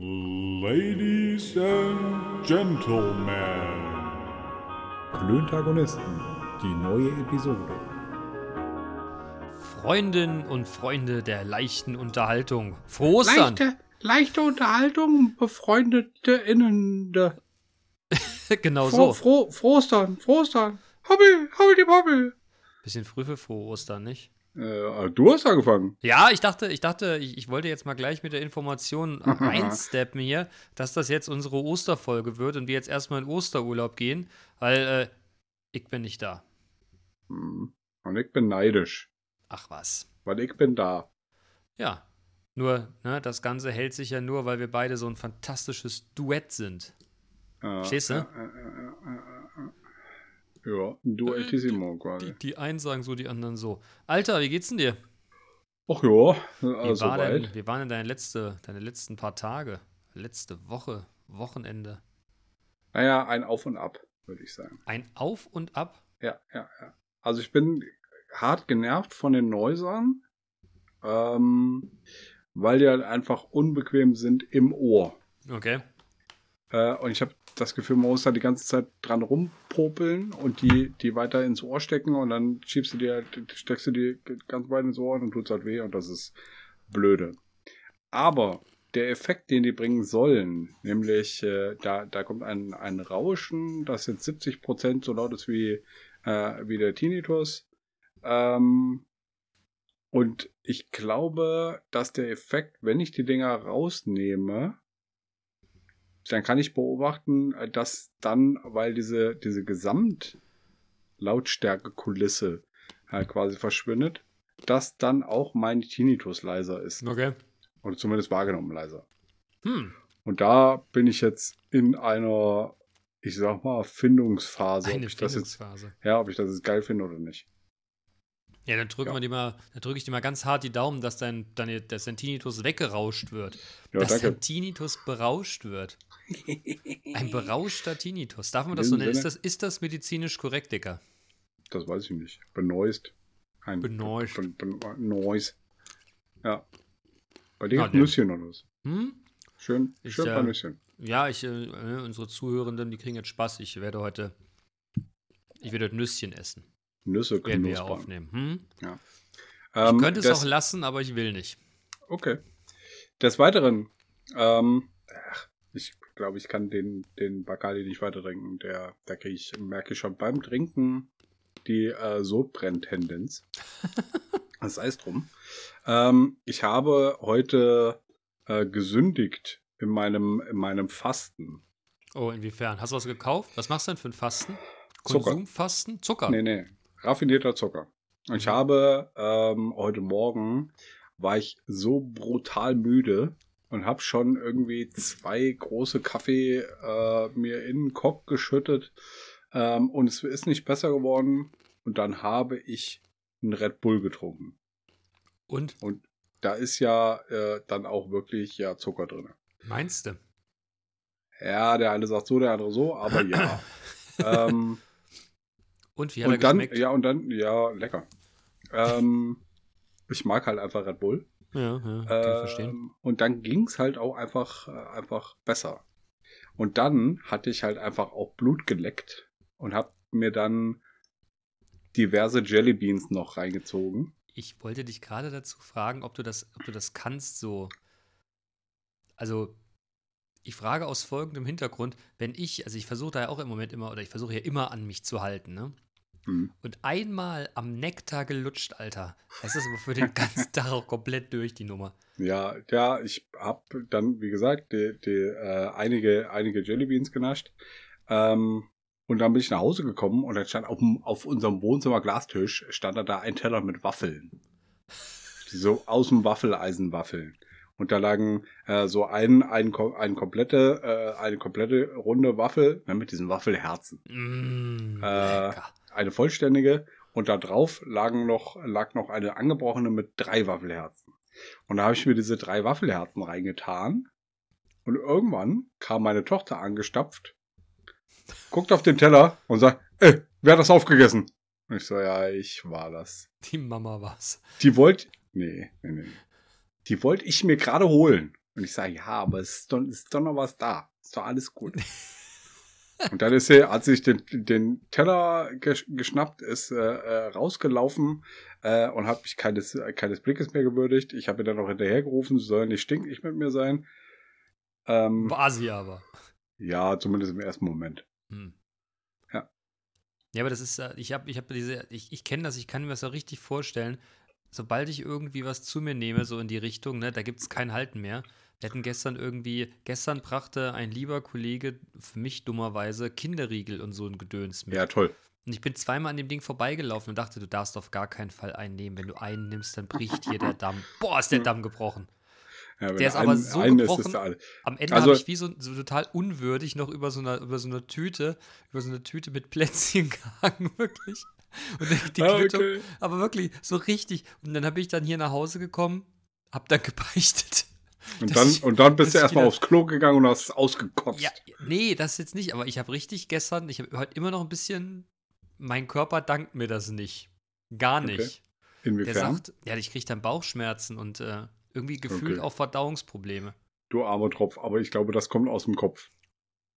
Ladies and Gentlemen. Klöntagonisten, die neue Episode. Freundinnen und Freunde der leichten Unterhaltung. Frohe Ostern! Leichte, leichte Unterhaltung, befreundete Innende. genau Froh, so. froh, Frohstern, Frohstern. Hobbel, hobbel, die Hobbel. Bisschen früh für frohe Ostern, nicht? Äh, du hast angefangen. Ja, ich dachte, ich dachte, ich, ich wollte jetzt mal gleich mit der Information einsteppen hier, dass das jetzt unsere Osterfolge wird und wir jetzt erstmal in Osterurlaub gehen, weil äh, ich bin nicht da. Hm. Und ich bin neidisch, Ach was. weil ich bin da. Ja. Nur, ne, das Ganze hält sich ja nur, weil wir beide so ein fantastisches Duett sind. Äh, Verstehst du? äh, äh, äh, äh, äh. Ja, ein Duettissimo Die, quasi. die einen sagen so, die anderen so. Alter, wie geht's denn dir? Ach ja, Wie, also war denn, wie waren denn deine, letzte, deine letzten paar Tage? Letzte Woche, Wochenende? Naja, ein Auf und Ab, würde ich sagen. Ein Auf und Ab? Ja, ja, ja. Also ich bin hart genervt von den Neusern, ähm, weil die halt einfach unbequem sind im Ohr. Okay. Äh, und ich habe das Gefühl, man muss da die ganze Zeit dran rumpopeln und die, die weiter ins Ohr stecken und dann schiebst du die halt, steckst du die ganz weit ins Ohr und tut's halt weh und das ist blöde. Aber der Effekt, den die bringen sollen, nämlich äh, da, da kommt ein, ein Rauschen, das jetzt 70% so laut ist wie, äh, wie der Tinnitus. Ähm, und ich glaube, dass der Effekt, wenn ich die Dinger rausnehme, dann kann ich beobachten, äh, dass dann, weil diese, diese Gesamtlautstärke-Kulisse halt quasi verschwindet, dass dann auch mein Tinnitus leiser ist. Okay. Oder zumindest wahrgenommen leiser. Hm. Und da bin ich jetzt in einer, ich sag mal, Findungsphase. Eine ob ich das jetzt, Findungsphase. ja, ob ich das jetzt geil finde oder nicht. Ja, dann drücken Ja. wir die mal, dann drücke ich dir mal ganz hart die Daumen, dass dein, deine, dass dein Tinnitus weggerauscht wird. Ja, dass danke. dein Tinnitus berauscht wird. Ein berauschter Tinnitus. Darf man das so nennen? Ist das, ist das medizinisch korrekt, Dicker? Das weiß ich nicht. Benoist. Ein Benoist. Ben, ben, Benoist. Ja. Bei dir nee. Nüsschen oder was? Hm? Schön, Ich, schön äh, paar Nüsschen. Ja, ich, äh, äh, unsere Zuhörenden, die kriegen jetzt Spaß. Ich werde heute, ich werde heute Nüsschen essen. Nüsse Werden wir ja aufnehmen. Hm? Ähm, ich könnte es des, auch lassen, aber ich will nicht. Okay. Des Weiteren, ähm, ach, glaube, ich kann den, den Bacardi nicht weiter trinken. Der, da kriege ich, merke ich schon beim Trinken die äh, Sodbrenntendenz. das sei es drum. Ähm, ich habe heute äh, gesündigt in meinem, in meinem Fasten. Oh, inwiefern? Hast du was gekauft? Was machst du denn für ein Fasten? Zucker. Konsumfasten? Zucker. Nee, nee. Raffinierter Zucker. Und ich Mhm. habe ähm, heute Morgen war ich so brutal müde und habe schon irgendwie zwei große Kaffee äh, mir in den Kopf geschüttet ähm, und es ist nicht besser geworden. Und dann habe ich einen Red Bull getrunken. Und Und da ist ja äh, dann auch wirklich ja Zucker drin. meinst du? Ja, der eine sagt so, der andere so, aber ja. ähm, Und wie hat er und dann, geschmeckt? ja, und dann, ja, lecker. Ähm, ich mag halt einfach Red Bull. Ja, ja kann ich Ähm, verstehen. Und dann ging's halt auch einfach, äh, einfach besser. Und dann hatte ich halt einfach auch Blut geleckt und hab mir dann diverse Jellybeans noch reingezogen. Ich wollte dich gerade dazu fragen, ob du das, ob du das kannst, so. Also, ich frage aus folgendem Hintergrund, wenn ich, also ich versuche da ja auch im Moment immer, oder ich versuche ja immer an mich zu halten, ne? Hm. Und einmal am Nektar gelutscht, Alter. Das ist aber für den ganzen Tag auch komplett durch, die Nummer. Ja, ja, ich hab dann, wie gesagt, die, die, äh, einige, einige Jellybeans genascht. Ähm, und dann bin ich nach Hause gekommen und dann stand auf, auf unserem Wohnzimmer Glastisch, stand da, ein Teller mit Waffeln. So aus dem Waffeleisen Waffeln. Und da lagen äh, so ein, ein, ein komplette, äh, eine komplette runde Waffel ne, mit diesen Waffelherzen. Mmh, Äh, lecker. Eine vollständige und da drauf lagen noch, lag noch eine angebrochene mit drei Waffelherzen. Und da habe ich mir diese drei Waffelherzen reingetan. Und irgendwann kam meine Tochter angestapft, guckt auf den Teller und sagt, ey, wer hat das aufgegessen? Und ich so, ja, ich war das. Die Mama war's. Die wollte, nee, nee, nee. Die wollte ich mir gerade holen. Und ich sage, ja, aber es ist doch, ist doch noch was da. Ist doch alles gut. Und dann ist er, hat sich den, den Teller gesch geschnappt, ist äh, äh, rausgelaufen äh, und hat mich keines, keines Blickes mehr gewürdigt. Ich habe ihn dann noch hinterhergerufen, sie soll nicht stinkig mit mir sein. Ähm, War sie aber. ja, zumindest im ersten Moment. Hm. Ja. Ja, aber das ist, äh, ich habe ich hab diese, ich, ich kenne das, ich kann mir das auch richtig vorstellen. Sobald ich irgendwie was zu mir nehme, so in die Richtung, ne, da gibt es kein Halten mehr. Wir hatten gestern irgendwie, gestern brachte ein lieber Kollege für mich dummerweise Kinderriegel und so ein Gedöns mit. Ja, toll. Und ich bin zweimal an dem Ding vorbeigelaufen und dachte, du darfst auf gar keinen Fall einen nehmen. Wenn du einen nimmst, dann bricht hier der Damm. Boah, ist der Damm gebrochen. Ja, Der ist ein- aber so gebrochen. Ist. Am Ende Also- habe ich wie so, so total unwürdig noch über so einer, über so einer Tüte, über so eine Tüte mit Plätzchen gehangen, wirklich. Und die, die Ah, Quittung, okay. aber wirklich, so richtig. Und dann habe ich dann hier nach Hause gekommen, hab dann gebeichtet. Und dann, ich- und dann bist du erstmal aufs Klo gegangen und hast es ausgekotzt. Ja, nee, das jetzt nicht, aber ich habe richtig gestern, ich habe heute immer noch ein bisschen, mein Körper dankt mir das nicht. Gar Okay. nicht. Inwiefern? Der sagt, ja, ich kriege dann Bauchschmerzen und äh, irgendwie gefühlt Okay. auch Verdauungsprobleme. du armer Tropf, aber ich glaube, das kommt aus dem Kopf.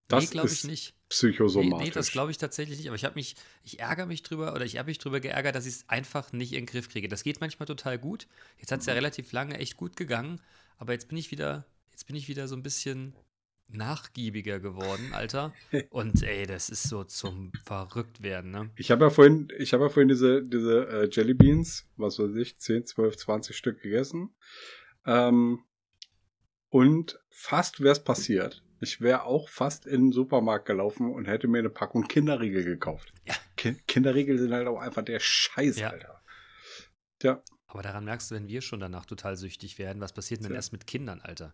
Das nee, glaube ich nicht. Nee, psychosomatisch. nee, das glaube ich tatsächlich nicht. Aber ich habe mich, ich ärgere mich drüber oder ich habe mich drüber geärgert, dass ich es einfach nicht in den Griff kriege. Das geht manchmal total gut. Jetzt hat es ja relativ lange echt gut gegangen, aber jetzt bin ich wieder, jetzt bin ich wieder so ein bisschen nachgiebiger geworden, Alter. Und ey, das ist so zum Verrücktwerden, ne? Ich habe ja vorhin, ich habe ja vorhin diese, diese äh, Jelly Beans, was weiß ich, 10, 12, 20 Stück gegessen. Ähm, und fast wäre es passiert. Ich wäre auch fast in den Supermarkt gelaufen und hätte mir eine Packung Kinderriegel gekauft. Ja. Ki Kinderriegel sind halt auch einfach der Scheiß, Ja. Alter. Ja, Aber daran merkst du, wenn wir schon danach total süchtig werden, was passiert denn Tja. erst mit Kindern, Alter?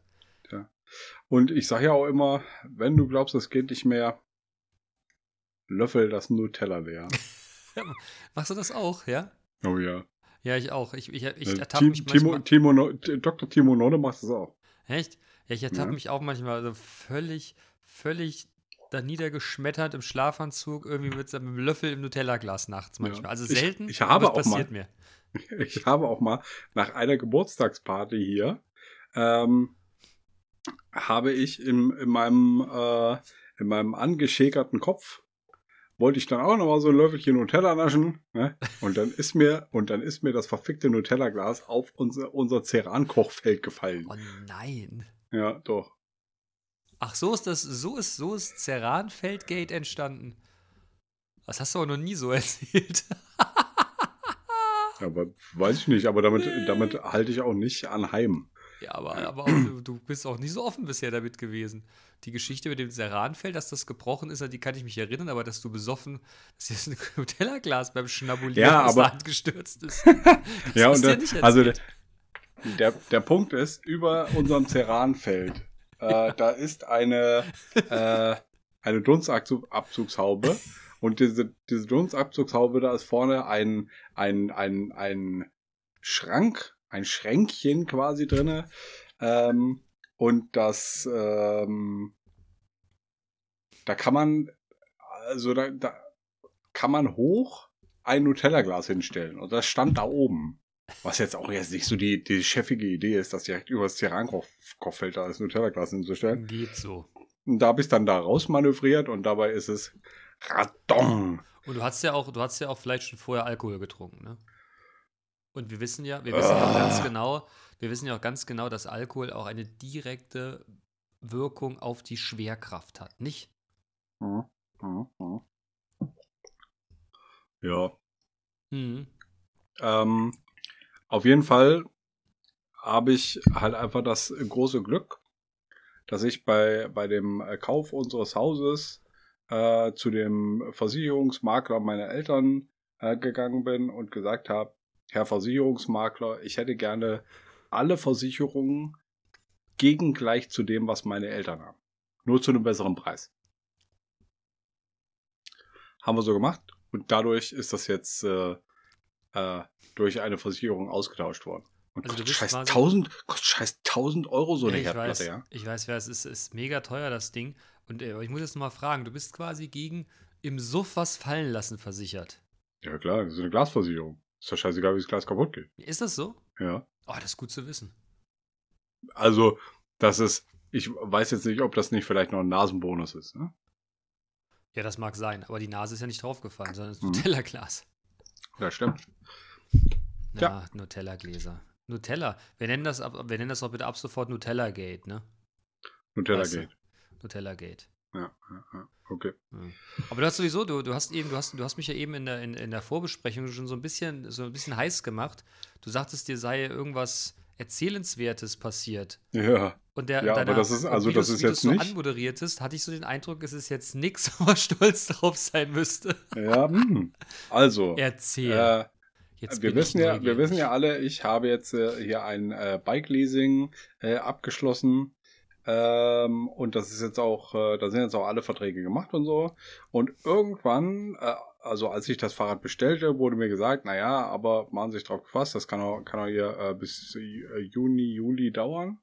Und ich sage ja auch immer, wenn du glaubst, es geht nicht mehr, löffel das Nutella leer. Machst du das auch, ja? Oh ja. Ja, ich auch. Ich, ich, ich Äh, ertappe mich Timo, manchmal. Timo, No- T- Dr. Timo Nonne macht das auch. Echt? Ja, ich ertappe Ja. mich auch manchmal so völlig, völlig da niedergeschmettert im Schlafanzug, irgendwie mit einem Löffel im Nutella-Glas nachts manchmal. Ja. Also Ich- selten, ich habe aber es auch mal- passiert mir. Ich habe auch mal nach einer Geburtstagsparty hier, ähm, habe ich in, in meinem, äh, in meinem angeschäkerten Kopf, wollte ich dann auch noch mal so ein Löffelchen Nutella naschen, ne? Und dann ist mir, und dann ist mir das verfickte Nutella-Glas auf unser, unser Ceran-Kochfeld gefallen. Oh nein. Ja, doch. Ach, so ist das, so ist, so ist Ceranfeldgate entstanden. Das hast du aber noch nie so erzählt. Aber weiß ich nicht, aber damit, damit halte ich auch nicht anheim. Ja, aber, aber auch, du, bist auch nie so offen bisher damit gewesen. Die Geschichte mit dem Ceranfeld, dass das gebrochen ist, an die kann ich mich erinnern, aber dass du besoffen, dass jetzt ein Nutella-Glas beim Schnabulieren Ja, aus der aber- Hand gestürzt ist. Ja, und nicht also. Der, der Punkt ist, über unserem Ceranfeld, äh, da ist eine, äh, eine Dunstabzugshaube und diese, diese Dunstabzugshaube, da ist vorne ein, ein, ein, ein Schrank, ein Schränkchen quasi drinne. Ähm, und das, ähm, da kann man, also da, da kann man hoch ein Nutella-Glas hinstellen. Und das stand da oben. Was jetzt auch jetzt nicht so die, die chefige Idee ist, das direkt über das da das Nutella-Glas hinzustellen. Geht so. Und da habe ich dann da rausmanövriert und dabei ist es Radon. Und du hast ja auch, du hast ja auch vielleicht schon vorher Alkohol getrunken, ne? Und wir wissen ja, wir wissen ja auch Ah. ganz genau, wir wissen ja auch ganz genau, dass Alkohol auch eine direkte Wirkung auf die Schwerkraft hat, nicht? Hm, hm, hm. Ja. Mhm. Ähm, auf jeden Fall habe ich halt einfach das große Glück, dass ich bei, bei dem äh, Kauf unseres Hauses äh, zu dem Versicherungsmakler meiner Eltern äh, gegangen bin und gesagt habe, Herr Versicherungsmakler, ich hätte gerne alle Versicherungen gegengleich zu dem, was meine Eltern haben. Nur zu einem besseren Preis. Haben wir so gemacht und dadurch ist das jetzt äh, äh, durch eine Versicherung ausgetauscht worden. Und Also kostet scheiß quasi- 1000, kostet scheiß 1000 Euro so eine ich weiß, Herdplatte, ja? ich weiß, wer es ist, ist mega teuer, das Ding. Und äh, ich muss jetzt noch mal fragen, du bist quasi gegen im Suff was fallen lassen versichert. Ja klar, das ist eine Glasversicherung. Ist doch scheißegal, wie das Glas kaputt geht. Ist das so? Ja. Oh, das ist gut zu wissen. Also, Das ist, ich weiß jetzt nicht, ob das nicht vielleicht noch ein Nasenbonus ist. Ne? Ja, das mag sein, aber die Nase ist ja nicht draufgefallen, sondern das Mhm. Nutella-Glas. Ja, stimmt. Ja, Ja. Nutella-Gläser. Nutella. Wir nennen das, wir nennen das doch bitte ab sofort Nutella-Gate, ne? Nutella Weißt du? geht. Nutella-Gate. Ja, ja, ja, okay. Aber du hast sowieso, du, du hast eben, du hast, du hast mich ja eben in der, in, in der Vorbesprechung schon so ein bisschen, so ein bisschen heiß gemacht. Du sagtest, dir sei irgendwas Erzählenswertes passiert. Ja, Und der, Ja, aber danach- das ist- also das ist jetzt so nicht- anmoderiertest, hatte ich so den Eindruck, es ist jetzt nichts, wo man stolz drauf sein müsste. ja, hm. also. Erzähl. Äh, jetzt wir wissen ja, wir wissen ja alle, ich habe jetzt äh, hier ein äh, Bike-Leasing äh, abgeschlossen. Ähm, und das ist jetzt auch, äh, da sind jetzt auch alle Verträge gemacht und so. Und irgendwann, äh, also als ich das Fahrrad bestellte, wurde mir gesagt, naja, aber machen Sie sich drauf gefasst, das kann auch, kann auch hier äh, bis äh, Juni, Juli dauern.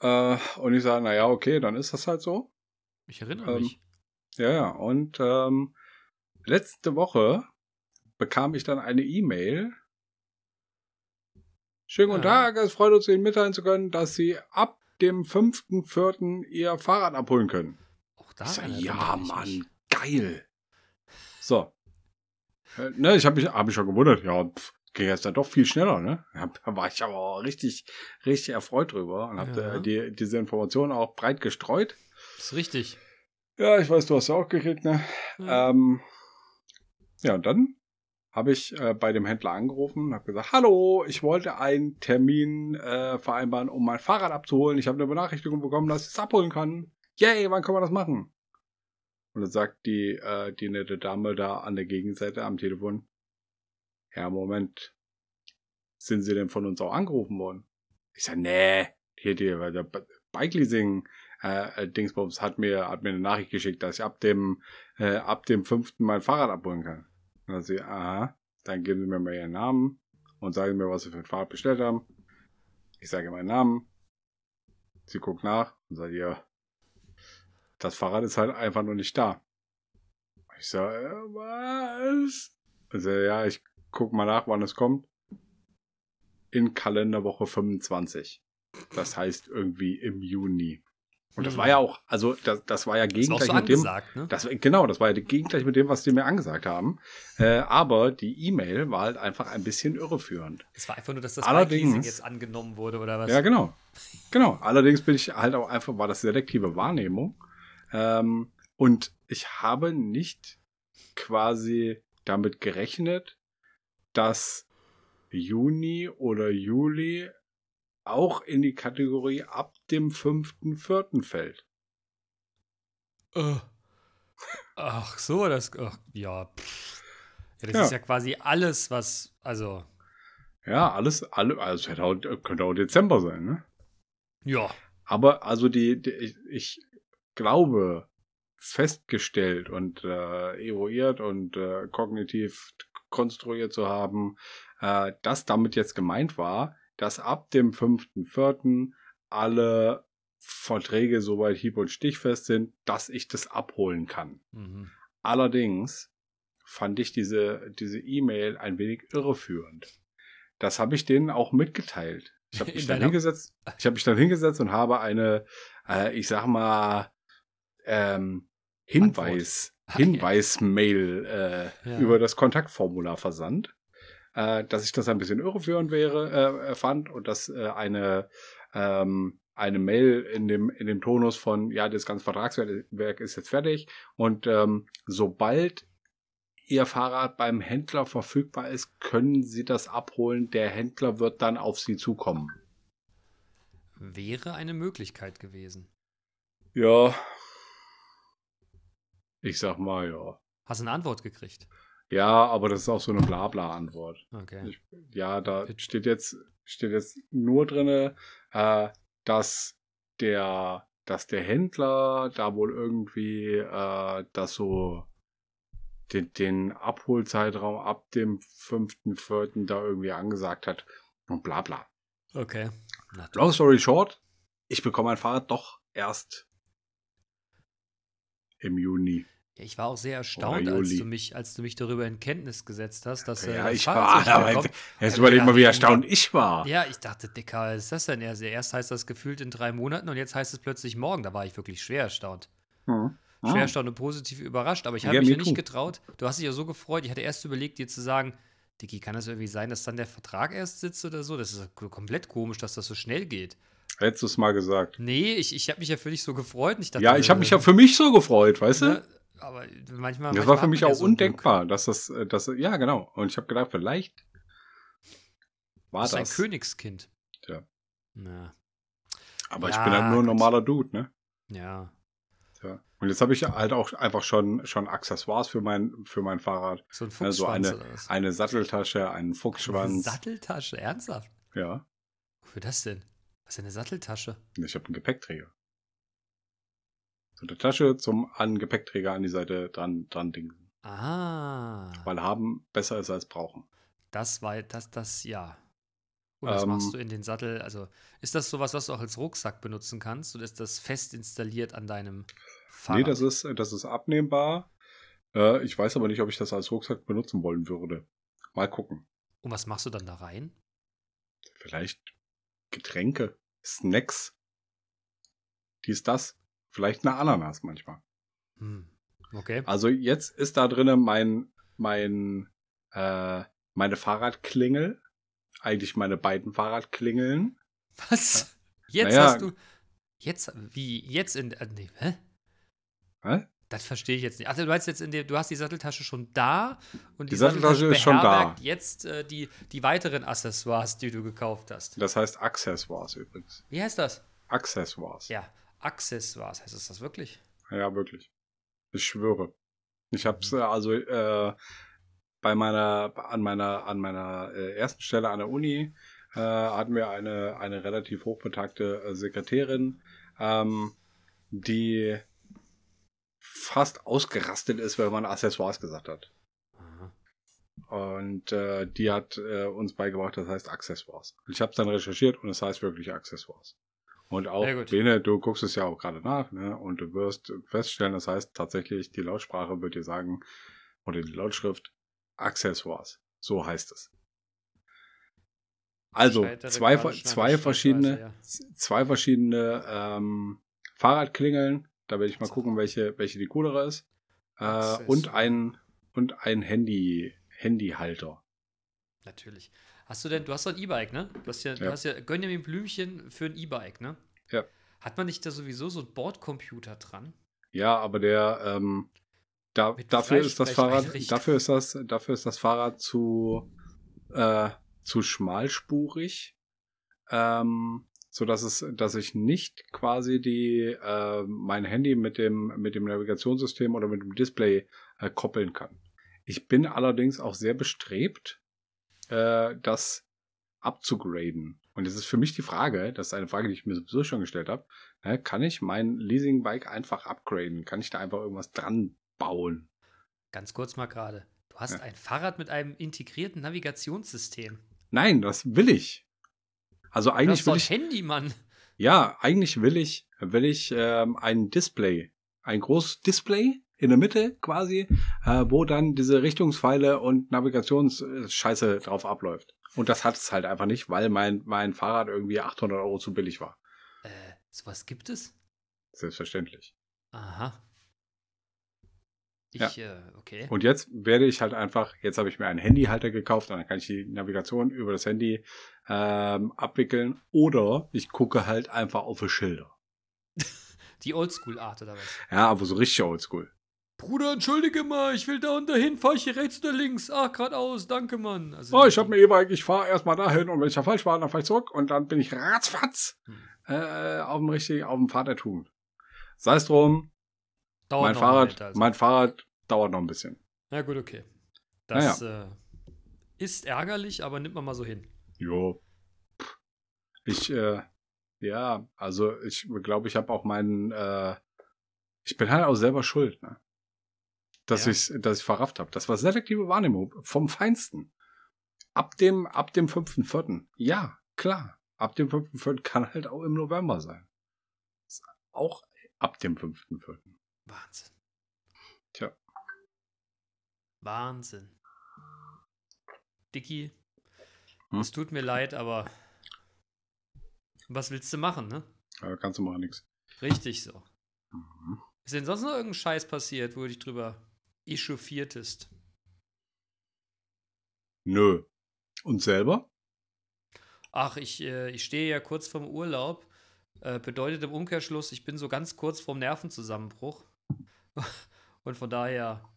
Äh, und ich sage, naja, okay, dann ist das halt so. Ich erinnere ähm, mich. Ja, ja. Und ähm, letzte Woche bekam ich dann eine E-Mail. Schönen guten Ja. Tag, es freut uns, Ihnen mitteilen zu können, dass Sie ab dem 5.4. Ihr Fahrrad abholen können. Auch da ich sag, ja, Mann, geil. So. Äh, Ne, ich habe mich, hab mich schon gewundert. Ja, pff, ging jetzt dann doch viel schneller, ne? Da war ich aber auch richtig, richtig erfreut drüber und habe Ja. die, diese Informationen auch breit gestreut. Das ist richtig. Ja, ich weiß, du hast ja auch gekriegt, ne? Ja. Ähm, ja, und dann habe ich äh, bei dem Händler angerufen und habe gesagt, hallo, ich wollte einen Termin äh, vereinbaren, um mein Fahrrad abzuholen. Ich habe eine Benachrichtigung bekommen, dass ich es abholen kann. Yay, wann kann man das machen? Und dann sagt die, äh, die nette Dame da an der Gegenseite am Telefon, ja, Moment, sind Sie denn von uns auch angerufen worden? Ich sag, nee, hier, die, weil der Bike Leasing äh, äh, Dingsbums hat mir, hat mir eine Nachricht geschickt, dass ich ab dem, äh, ab dem fünften mein Fahrrad abholen kann. Und dann sie, aha, dann geben Sie mir mal Ihren Namen und sagen mir, was Sie für ein Fahrrad bestellt haben. Ich sage meinen Namen. Sie guckt nach und sagt, ja, das Fahrrad ist halt einfach noch nicht da. Ich sage, äh, was? Also, ja, ich guck mal nach, wann es kommt. In Kalenderwoche 25. Das heißt irgendwie im Juni. Und das Hm. war ja auch, also das, das war ja gegengleich so mit dem, ne? das, genau, das war ja gegengleich mit dem, was die mir angesagt haben. Äh, aber die E-Mail war halt einfach ein bisschen irreführend. Es war einfach nur, dass das Allerdings- jetzt angenommen wurde, oder was? Ja, genau. Genau. Allerdings bin ich halt auch einfach, war das selektive Wahrnehmung. Ähm, und ich habe nicht quasi damit gerechnet, dass Juni oder Juli auch in die Kategorie ab dem 5.4. fällt. Äh. Ach so, das. Ach, ja. Pff. Ja, das Ja. ist ja quasi alles, was. Also. Ja, alles, alle, also könnte auch Dezember sein, ne? Ja. Aber also die, die ich, ich glaube festgestellt und äh, eruiert und äh, kognitiv konstruiert zu haben, äh, dass damit jetzt gemeint war, dass ab dem 5.4. alle Verträge soweit hieb- und stichfest sind, dass ich das abholen kann. Mhm. Allerdings fand ich diese diese E-Mail ein wenig irreführend. Das habe ich denen auch mitgeteilt. Ich habe mich dann hingesetzt, ich habe mich dann hingesetzt und habe eine, äh, ich sag mal, ähm, Hinweis. Hinweis-Mail äh, Ja. über das Kontaktformular versandt, äh, dass ich das ein bisschen irreführend wäre, äh, fand und dass äh, eine ähm, eine Mail in dem in dem Tonus von ja das ganze Vertragswerk ist jetzt fertig und ähm, sobald Ihr Fahrrad beim Händler verfügbar ist, können Sie das abholen. Der Händler wird dann auf Sie zukommen. Wäre eine Möglichkeit gewesen. Ja. Ich sag mal, ja. Hast du eine Antwort gekriegt? Ja, aber das ist auch so eine Blabla-Antwort. Okay. Ich- Ja, da steht jetzt, steht jetzt nur drinne, äh, dass der, dass der Händler da wohl irgendwie, äh, das so, den, den Abholzeitraum ab dem 5.4. da irgendwie angesagt hat und bla bla. Okay. Long story short, ich bekomme mein Fahrrad doch erst im Juni. Ja, ich war auch sehr erstaunt, als du, mich, als du mich darüber in Kenntnis gesetzt hast, dass äh, Ja, das ich war, aber kommt. jetzt, Also, überleg mal, wie erstaunt ich war. Ja, ich dachte, Dicker, was ist das denn? Also erst heißt das gefühlt in drei Monaten und jetzt heißt es plötzlich morgen. Da war ich wirklich schwer erstaunt. Hm. Schwer Ah. erstaunt und positiv überrascht, aber ich habe Ja, mich mir ja nicht getraut. Du hast dich ja so gefreut. Ich hatte erst überlegt, dir zu sagen, Dicky, kann das irgendwie sein, dass dann der Vertrag erst sitzt oder so? Das ist komplett komisch, dass das so schnell geht. Hättest du es mal gesagt. Nee, ich, ich habe mich ja für dich so gefreut. Ich dachte, Ja, ich habe mich ja für mich so gefreut, weißt du? ne, Aber manchmal. Das manchmal war für mich ja auch so ein Glück. undenkbar, dass das, äh, dass, ja, genau. Und ich habe gedacht, vielleicht war Das ist ein das. Königskind. Tja. Na, Aber ich Ja, bin halt nur ein normaler Dude, ne? ja. Tja. Und jetzt habe ich halt auch einfach schon, schon Accessoires für mein, für mein Fahrrad. So ein Ne, Fuchsschwanz so eine, eine Satteltasche, einen Eine Fuchsschwanz. Satteltasche, ernsthaft? Ja. Wofür das denn? Was ist denn eine Satteltasche? Ich habe einen Gepäckträger. So eine Tasche zum an Gepäckträger an die Seite dran, dran dingsen. Ah. Weil haben besser ist als brauchen. Das war das, das, ja. Und was Ähm, machst du in den Sattel? Also, ist das sowas, was du auch als Rucksack benutzen kannst? Oder ist das fest installiert an deinem Fahrrad? Nee, das ist, das ist abnehmbar. Äh, ich weiß aber nicht, ob ich das als Rucksack benutzen wollen würde. Mal gucken. Und was machst du dann da rein? Vielleicht Getränke, Snacks. Dies, das. Vielleicht eine Ananas manchmal. Hm. Okay. Also jetzt ist da drinnen mein, mein, äh, meine Fahrradklingel. Eigentlich meine beiden Fahrradklingeln. Was? Jetzt Naja. hast du. Jetzt, wie, jetzt in. Äh, nee, hä? Hä? Das verstehe ich jetzt nicht. Ach, du meinst jetzt in der, du hast die Satteltasche schon da und die, Die Satteltasche ist schon da. jetzt äh, die, die weiteren Accessoires, die du gekauft hast. Das heißt Accessoires übrigens. Wie heißt das? Accessoires. Ja, Accessoires. Heißt es das wirklich? Ja, wirklich. Ich schwöre. Ich hab's äh, also äh, bei meiner an meiner an meiner äh, ersten Stelle an der Uni äh, hatten wir eine eine relativ hochbetagte äh, Sekretärin, ähm, die fast ausgerastet ist, wenn man Accessoires gesagt hat. Aha. Und äh, die hat äh, uns beigebracht, das heißt Accessoires. Ich habe dann recherchiert und es heißt wirklich Accessoires. Und auch. Bene, du guckst es ja auch gerade nach, ne? Und du wirst feststellen, das heißt tatsächlich, die Lautsprache wird dir sagen, oder die Lautschrift, Accessoires. So heißt es. Also, zwei, zwei verschiedene, ja. zwei verschiedene ähm, Fahrradklingeln. Da werde ich mal gucken, welche, welche die coolere ist. Äh, und ein, und ein Handy, Handyhalter. Natürlich. Hast du denn, du hast doch ein E-Bike, ne? Du hast ja, du Ja. hast ja gönn dir mir ein Blümchen für ein E-Bike, ne? Ja. Hat man nicht da sowieso so einen Bordcomputer dran? Ja, aber der, ähm, da, dafür ist das Fahrrad, dafür ist das, dafür ist das Fahrrad zu, äh, zu schmalspurig, ähm, so dass es, dass ich nicht quasi die, äh, mein Handy mit dem, mit dem Navigationssystem oder mit dem Display äh, koppeln kann. Ich bin allerdings auch sehr bestrebt, äh, das abzugraden. Und das ist für mich die Frage, das ist eine Frage, die ich mir sowieso schon gestellt habe, ne, kann ich mein Leasingbike einfach upgraden? Kann ich da einfach irgendwas dran bauen? Ganz kurz mal gerade. Du hast Ja. ein Fahrrad mit einem integrierten Navigationssystem. Nein, das will ich. Also Das eigentlich ist will ich, Handy, Mann. ja, eigentlich will ich, will ich ähm, ein Display, ein großes Display in der Mitte quasi, äh, wo dann diese Richtungspfeile und Navigationsscheiße drauf abläuft. Und das hat es halt einfach nicht, weil mein, mein Fahrrad irgendwie 800 Euro zu billig war. Äh, sowas gibt es? Selbstverständlich. Aha. Ja. Ich, äh, okay. Und jetzt werde ich halt einfach, jetzt habe ich mir einen Handyhalter gekauft und dann kann ich die Navigation über das Handy ähm, abwickeln. Oder ich gucke halt einfach auf die Schilder. Die Oldschool-Art oder was? Ja, aber so richtig oldschool. Bruder, entschuldige mal, ich will da und dahin, fahr ich hier rechts oder links? Ach, geradeaus, danke, Mann. Also, Oh, ich habe ein E-Bike, ich fahre erstmal dahin und wenn ich da falsch war, dann fahre ich zurück und dann bin ich ratzfatz Hm. äh, auf dem richtigen, auf dem Pfad der Tugend. Sei es drum, Dauert mein Fahrrad, Moment, also. mein Fahrrad dauert noch ein bisschen. Na gut, okay. Das äh, ist ärgerlich, aber nimmt man mal so hin. Jo. Ich, äh, ja, also ich glaube, ich habe auch meinen, äh, ich bin halt auch selber schuld, ne? Dass Ja. ich, dass ich verrafft habe. Das war selektive Wahrnehmung vom Feinsten. Ab dem, ab dem 5.4. Ja, klar. Ab dem 5.4. kann halt auch im November sein. Auch ab dem 5.4. Wahnsinn. Tja. Wahnsinn. Dicky, Hm? es tut mir leid, aber was willst du machen, ne? Aber kannst du machen nichts. Richtig so. Mhm. Ist denn sonst noch irgendein Scheiß passiert, wo du dich drüber echauffiertest? Nö. Und selber? Ach, ich, äh, ich stehe ja kurz vorm Urlaub. Äh, bedeutet im Umkehrschluss, ich bin so ganz kurz vorm Nervenzusammenbruch. Und von daher,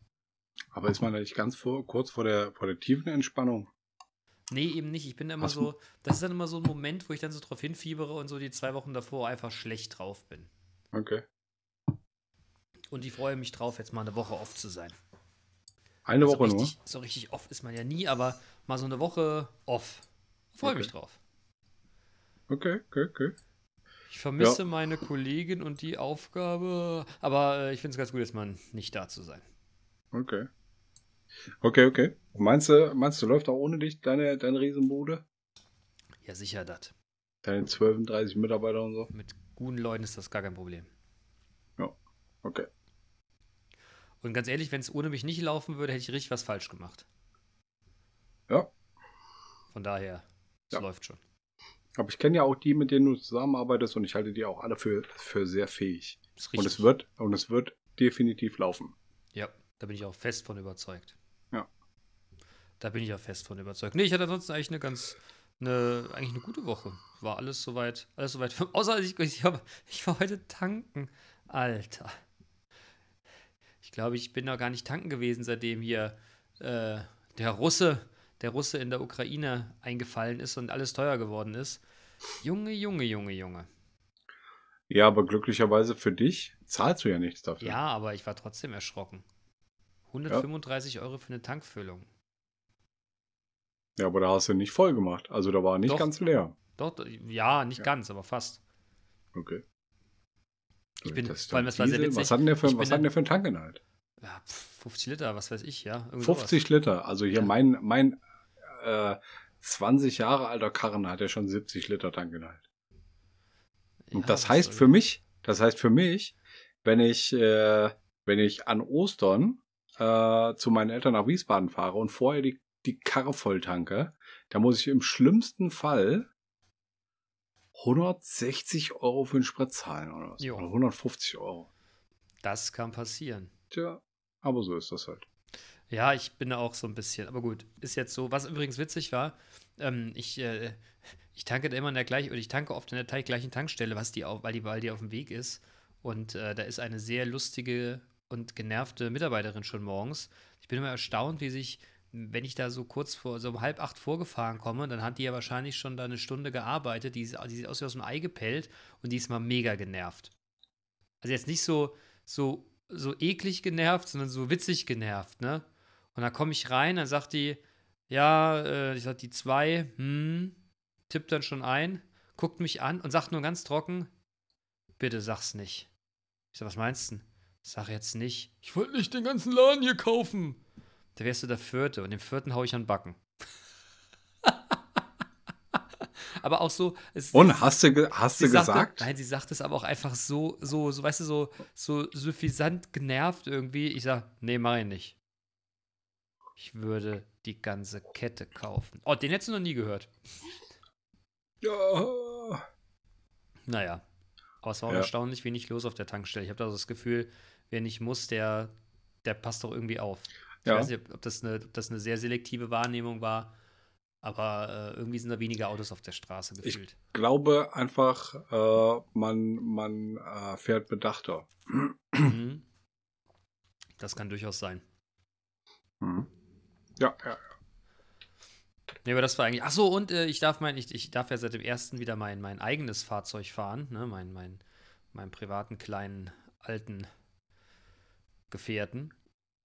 Aber ist man nicht ganz vor, kurz vor der, vor der tiefen Entspannung? Nee, eben nicht. Ich bin immer Hast so, das ist dann immer so ein Moment, wo ich dann so drauf hinfiebere und so die zwei Wochen davor einfach schlecht drauf bin. Okay. Und ich freue mich drauf, jetzt mal eine Woche off zu sein. Eine so Woche nur? richtig, So richtig off ist man ja nie, aber mal so eine Woche off. Freue mich Okay. drauf. Okay, okay, okay. Ich vermisse meine Kollegin und die Aufgabe, aber äh, ich finde es ganz gut, jetzt mal nicht da zu sein. Okay. Okay, okay. Meinst du, meinst du, läuft auch ohne dich deine, deine Riesenbude? Ja, sicher das. Deine 12, 30 Mitarbeiter und so? Mit guten Leuten ist das gar kein Problem. Okay. Und ganz ehrlich, wenn es ohne mich nicht laufen würde, hätte ich richtig was falsch gemacht. Ja. Von daher, es Ja. läuft schon. Aber ich kenne ja auch die, mit denen du zusammenarbeitest und ich halte die auch alle für, für sehr fähig. Ist Und es wird, und es wird definitiv laufen. Ja, da bin ich auch fest von überzeugt. Ja. Da bin ich auch fest von überzeugt. Nee, ich hatte ansonsten eigentlich eine ganz, eine, eigentlich eine gute Woche. War alles soweit, alles soweit. Außer ich, ich, hab, ich war heute tanken. Alter. Ich glaube, ich bin noch gar nicht tanken gewesen, seitdem hier äh, der Russe, der Russe in der Ukraine eingefallen ist und alles teuer geworden ist. Junge, Junge, Junge, Junge. Ja, aber glücklicherweise für dich zahlst du ja nichts dafür. Ja, aber ich war trotzdem erschrocken. 135 Euro für eine Tankfüllung. Ja, aber da hast du nicht voll gemacht. Also da war nicht Doch. ganz leer. Doch, ja, nicht Ja. ganz, aber fast. Okay. Ich bin- Das vor allem, das war sehr witzig. Was hat denn der für, was hat denn der für einen Tankinhalt? Ja, pf, 50 Liter, was weiß ich, ja. irgend 50 Liter. Also hier Ja. mein, mein äh, 20 Jahre alter Karren hat ja schon 70 Liter Tankinhalt. sowas. Und Ja, das was heißt für mich, das heißt für mich, wenn ich, äh, wenn ich an Ostern äh, zu meinen Eltern nach Wiesbaden fahre und vorher die, die Karre voll tanke, da muss ich im schlimmsten Fall 160 Euro für den Sprit zahlen oder was. Oder 150 Euro. Das kann passieren. Tja, aber so ist das halt. Ja, ich bin da auch so ein bisschen, aber gut, ist jetzt so. Was übrigens witzig war, ähm, ich, äh, ich tanke da immer in der gleichen, oder ich tanke oft in der gleich- gleichen Tankstelle, was die auf, weil die, weil die auf dem Weg ist. Und äh, da ist eine sehr lustige und genervte Mitarbeiterin schon morgens. Ich bin immer erstaunt, wie sich, wenn ich da so kurz vor, so um halb acht vorgefahren komme, dann hat die ja wahrscheinlich schon da eine Stunde gearbeitet. Die, die sieht aus wie aus dem Ei gepellt und die ist mal mega genervt. Also jetzt nicht so, so, so eklig genervt, sondern so witzig genervt, ne? Und dann komme ich rein, dann sagt die, ja, äh, ich sag die zwei, hm, tippt dann schon ein, guckt mich an und sagt nur ganz trocken, bitte sag's nicht. Ich sag, was meinst du? Sag jetzt nicht. Ich wollte nicht den ganzen Laden hier kaufen. Da wärst du der Vierte und den Vierten hau ich an Backen. aber auch so. Es, Und hast du, hast du sagte, gesagt? Nein, sie sagt es aber auch einfach so, so, so, weißt du, so, so suffisant genervt irgendwie. Ich sag, nee, mach ich nicht. Ich würde die ganze Kette kaufen. Oh, den hättest du noch nie gehört. Ja. Naja. Aber es war auch Ja. erstaunlich wenig los auf der Tankstelle. Ich habe da so das Gefühl, wer nicht muss, der, der passt doch irgendwie auf. Ich Ja. weiß nicht, ob das, eine, ob das eine sehr selektive Wahrnehmung war, aber äh, irgendwie sind da weniger Autos auf der Straße Ich- gefühlt. glaube einfach, äh, man, man äh, fährt bedachter. Mhm. Das kann durchaus sein. Mhm. Ja, ja. Nee, aber das war eigentlich. Ach so, und äh, ich darf mein, ich, ich darf ja seit dem ersten wieder mein, mein eigenes Fahrzeug fahren, ne? Mein, mein, meinen privaten kleinen alten Gefährten.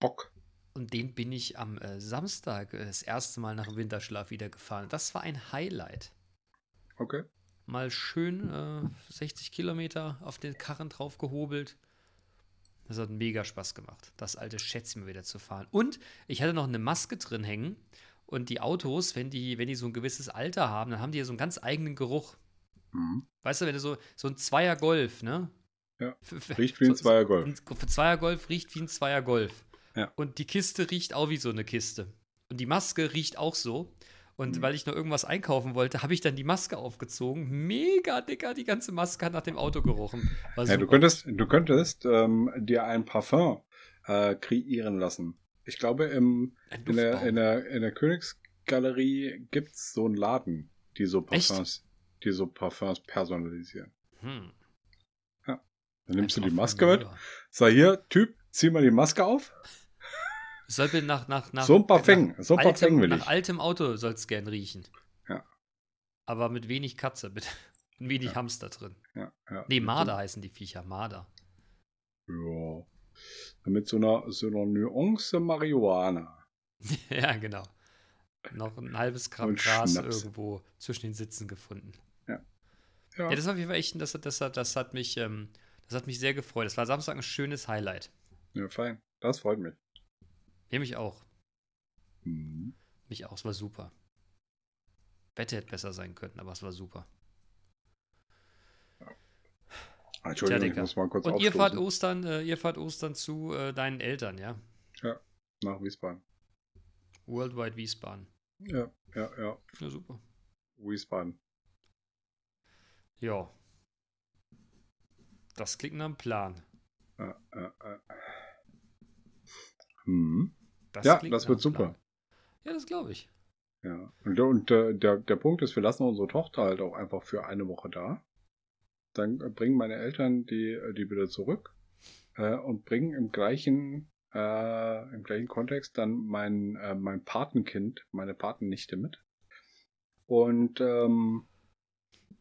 Bock. Und den bin ich am äh, Samstag äh, das erste Mal nach dem Winterschlaf wieder gefahren. Das war ein Highlight. Okay. Mal schön äh, 60 Kilometer auf den Karren drauf gehobelt. Das hat mega Spaß gemacht, das alte Schätzchen wieder zu fahren. Und ich hatte noch eine Maske drin hängen. Und die Autos, wenn die, wenn die so ein gewisses Alter haben, dann haben die ja so einen ganz eigenen Geruch. Mhm. Weißt du, wenn du so, so ein Zweier Golf, ne? Ja. Riecht wie ein Zweier Golf. Ein für Zweier Golf riecht wie ein Zweier Golf. Ja. Und die Kiste riecht auch wie so eine Kiste. Und die Maske riecht auch so. Und Mhm. weil ich noch irgendwas einkaufen wollte, habe ich dann die Maske aufgezogen. Mega dicker, die ganze Maske hat nach dem Auto gerochen. Ja, du könntest, du könntest ähm, dir ein Parfum äh, kreieren lassen. Ich glaube, im, Ein in, der, in, der, in der Königsgalerie gibt es so einen Laden, die so Echt? Parfums, die so Parfums personalisieren. Hm. Dann nimmst du Einfach die Maske mit. Sag hier, Typ, zieh mal die Maske auf. Soll bitte nach, nach, nach, so ein Parfum, nach so ein Parfum altem, will nach ich. altem Auto soll es gern riechen. Ja. Aber mit wenig Katze, bitte. Und wenig Ja. Hamster drin. Ja, ja. Nee, Marder heißen die Viecher. Marder. Ja. Mit so einer, so einer Nuance Marihuana. ja, genau. Noch ein halbes Gramm Gras Schnaps. irgendwo zwischen den Sitzen gefunden. Ja. Ja, das war auf jeden Fall echt, das, hat- das, hat- das hat mich, ähm, das hat mich sehr gefreut. Das war Samstag ein schönes Highlight. ja, fein. Das freut mich. Ja, mich auch. Mhm. Mich auch. Es war super. Wetter hätte besser sein können, aber es war super. Entschuldigung, ich Dicker. muss mal kurz Und ihr fahrt. Ostern, äh, ihr fahrt Ostern zu äh, deinen Eltern, ja? Nach Wiesbaden. Worldwide Wiesbaden. Ja, ja, ja. Ja, super. Wiesbaden. Ja. Das klingt nach einem Plan. Äh. Hm. Das Ja, das wird super. Plan. Ja, das glaube ich. Ja. Und, und äh, der, der Punkt ist, wir lassen unsere Tochter halt auch einfach für eine Woche da. Dann äh, bringen meine Eltern die, äh, die wieder zurück äh, und bringen im gleichen, äh, im gleichen Kontext dann mein, äh, mein Patenkind, meine Patennichte mit. Und ähm,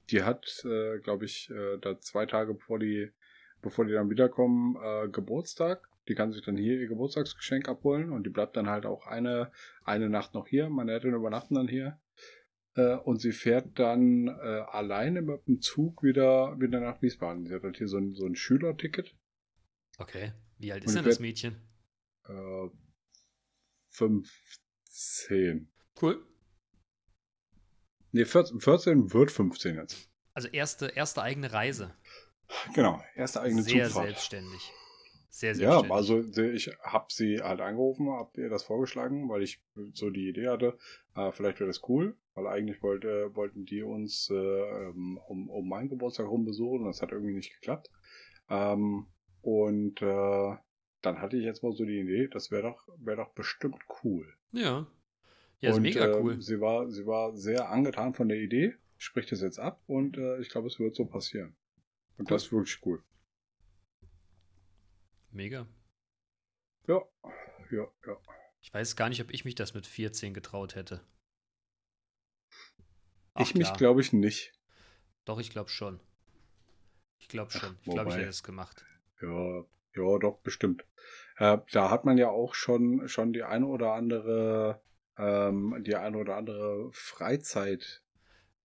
die hat, glaube ich, da zwei Tage bevor die, bevor die dann wiederkommen, Geburtstag. Die kann sich dann hier ihr Geburtstagsgeschenk abholen und die bleibt dann halt auch eine, eine Nacht noch hier. Meine Eltern übernachten dann hier. Äh, und sie fährt dann äh, alleine mit dem Zug wieder, wieder nach Wiesbaden. Sie hat halt hier so ein, so ein Schülerticket. Okay. Wie alt ist denn das Mädchen? Äh, 15. Cool. Nee, 14, 14 wird 15 jetzt. Also erste, erste eigene Reise. Genau, erste eigene Sehr Zugfahrt. selbstständig. Sehr Ja, selbstständig. also ich habe sie halt angerufen, habe ihr das vorgeschlagen, weil ich so die Idee hatte, äh, vielleicht wäre das cool, weil eigentlich wollte, wollten die uns äh, ähm, um, um meinen Geburtstag rum besuchen und das hat irgendwie nicht geklappt. Ähm, und äh, dann hatte ich jetzt mal so die Idee, das wäre doch, wäre doch bestimmt cool. Ja. Ja, ist und, mega cool. Sie war, sie war sehr angetan von der Idee, spricht das jetzt ab und äh, ich glaube, es wird so passieren. Und Cool. das ist wirklich cool. Mega. Ja, ja, ja. Ich weiß gar nicht, ob ich mich das mit 14 getraut hätte. Ach, ich mich klar. glaube ich nicht. Doch, ich glaube schon. Ich glaube Ach, schon. Ich glaube, ich hätte es gemacht. Ja, ja, doch, bestimmt. Äh, da hat man ja auch schon, schon die eine oder andere, ähm, die eine oder andere Freizeit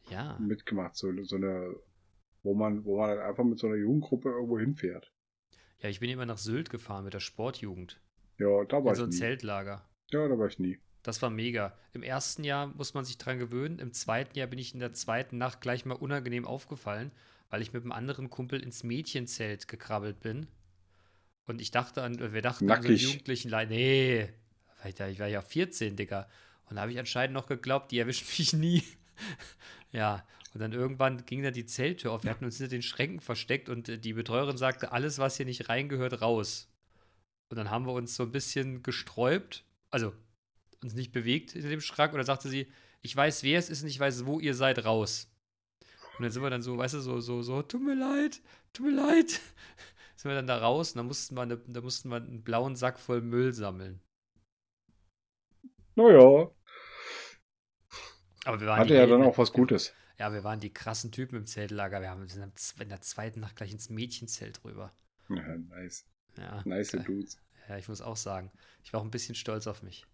Ja. mitgemacht. So, so eine, wo man, wo man halt einfach mit so einer Jugendgruppe irgendwo hinfährt. Ja, ich bin immer nach Sylt gefahren mit der Sportjugend. Ja, da war In ich so ein nie. Zeltlager. Ja, da war ich nie. Das war mega. Im ersten Jahr muss man sich dran gewöhnen. Im zweiten Jahr bin ich in der zweiten Nacht gleich mal unangenehm aufgefallen, weil ich mit einem anderen Kumpel ins Mädchenzelt gekrabbelt bin. Und ich dachte an, wir dachten an so Nackig. jugendlichen. Nee, ich war ja 14, Digga. Und da habe ich anscheinend noch geglaubt, die erwischen mich nie. ja, und dann irgendwann ging da die Zelttür auf. Wir hatten uns hinter den Schränken versteckt und äh, die Betreuerin sagte, alles, was hier nicht reingehört, raus. Und dann haben wir uns so ein bisschen gesträubt, also uns nicht bewegt in dem Schrank. Und dann sagte sie, ich weiß, wer es ist und ich weiß, wo ihr seid, raus. Und dann sind wir dann so, weißt du, so, so, so, tut mir leid, tut mir leid. sind wir dann da raus und dann mussten wir, eine, da mussten wir einen blauen Sack voll Müll sammeln. Naja, Aber wir waren hatte ja dann auch was Gutes. Ja, wir waren die krassen Typen im Zeltlager. Wir haben wir sind in der zweiten Nacht gleich ins Mädchenzelt rüber. Ja, nice. Ja, Nice geil. Dudes. ja, ich muss auch sagen, ich war auch ein bisschen stolz auf mich.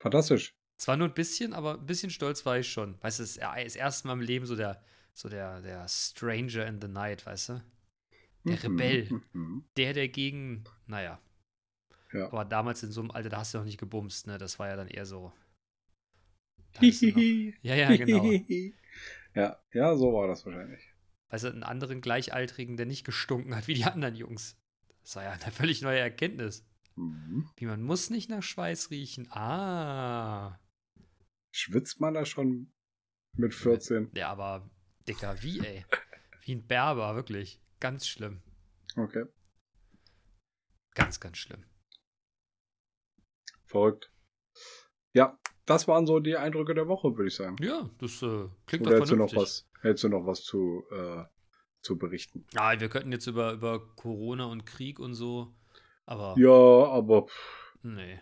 Fantastisch. Zwar nur ein bisschen, aber ein bisschen stolz war ich schon. Weißt du, das ist das erste Mal im Leben so der, so der, der Stranger in the Night, weißt du? Der Mhm, Rebell. mhm. Der, der gegen, naja. Ja. Aber damals in so einem Alter, da hast du noch nicht gebumst, ne? Das war ja dann eher so. da noch-. Ja, ja, genau. ja, ja, so war das wahrscheinlich. weißt du, einen anderen Gleichaltrigen, der nicht gestunken hat wie die anderen Jungs. Das war ja eine völlig neue Erkenntnis. Mhm. Wie man muss nicht nach Schweiß riechen. Ah. Schwitzt man da schon mit 14? Ja, aber dicker, wie, ey? Wie ein Berber, wirklich. Ganz schlimm. Okay. Ganz, ganz schlimm. Verrückt. Ja, das waren so die Eindrücke der Woche, würde ich sagen. Ja, das äh, klingt Oder doch hättest du noch vernünftig. was, hättest du noch was zu, äh, zu berichten? Ah, wir könnten jetzt über, über Corona und Krieg und so, aber Ja, aber pff, nee.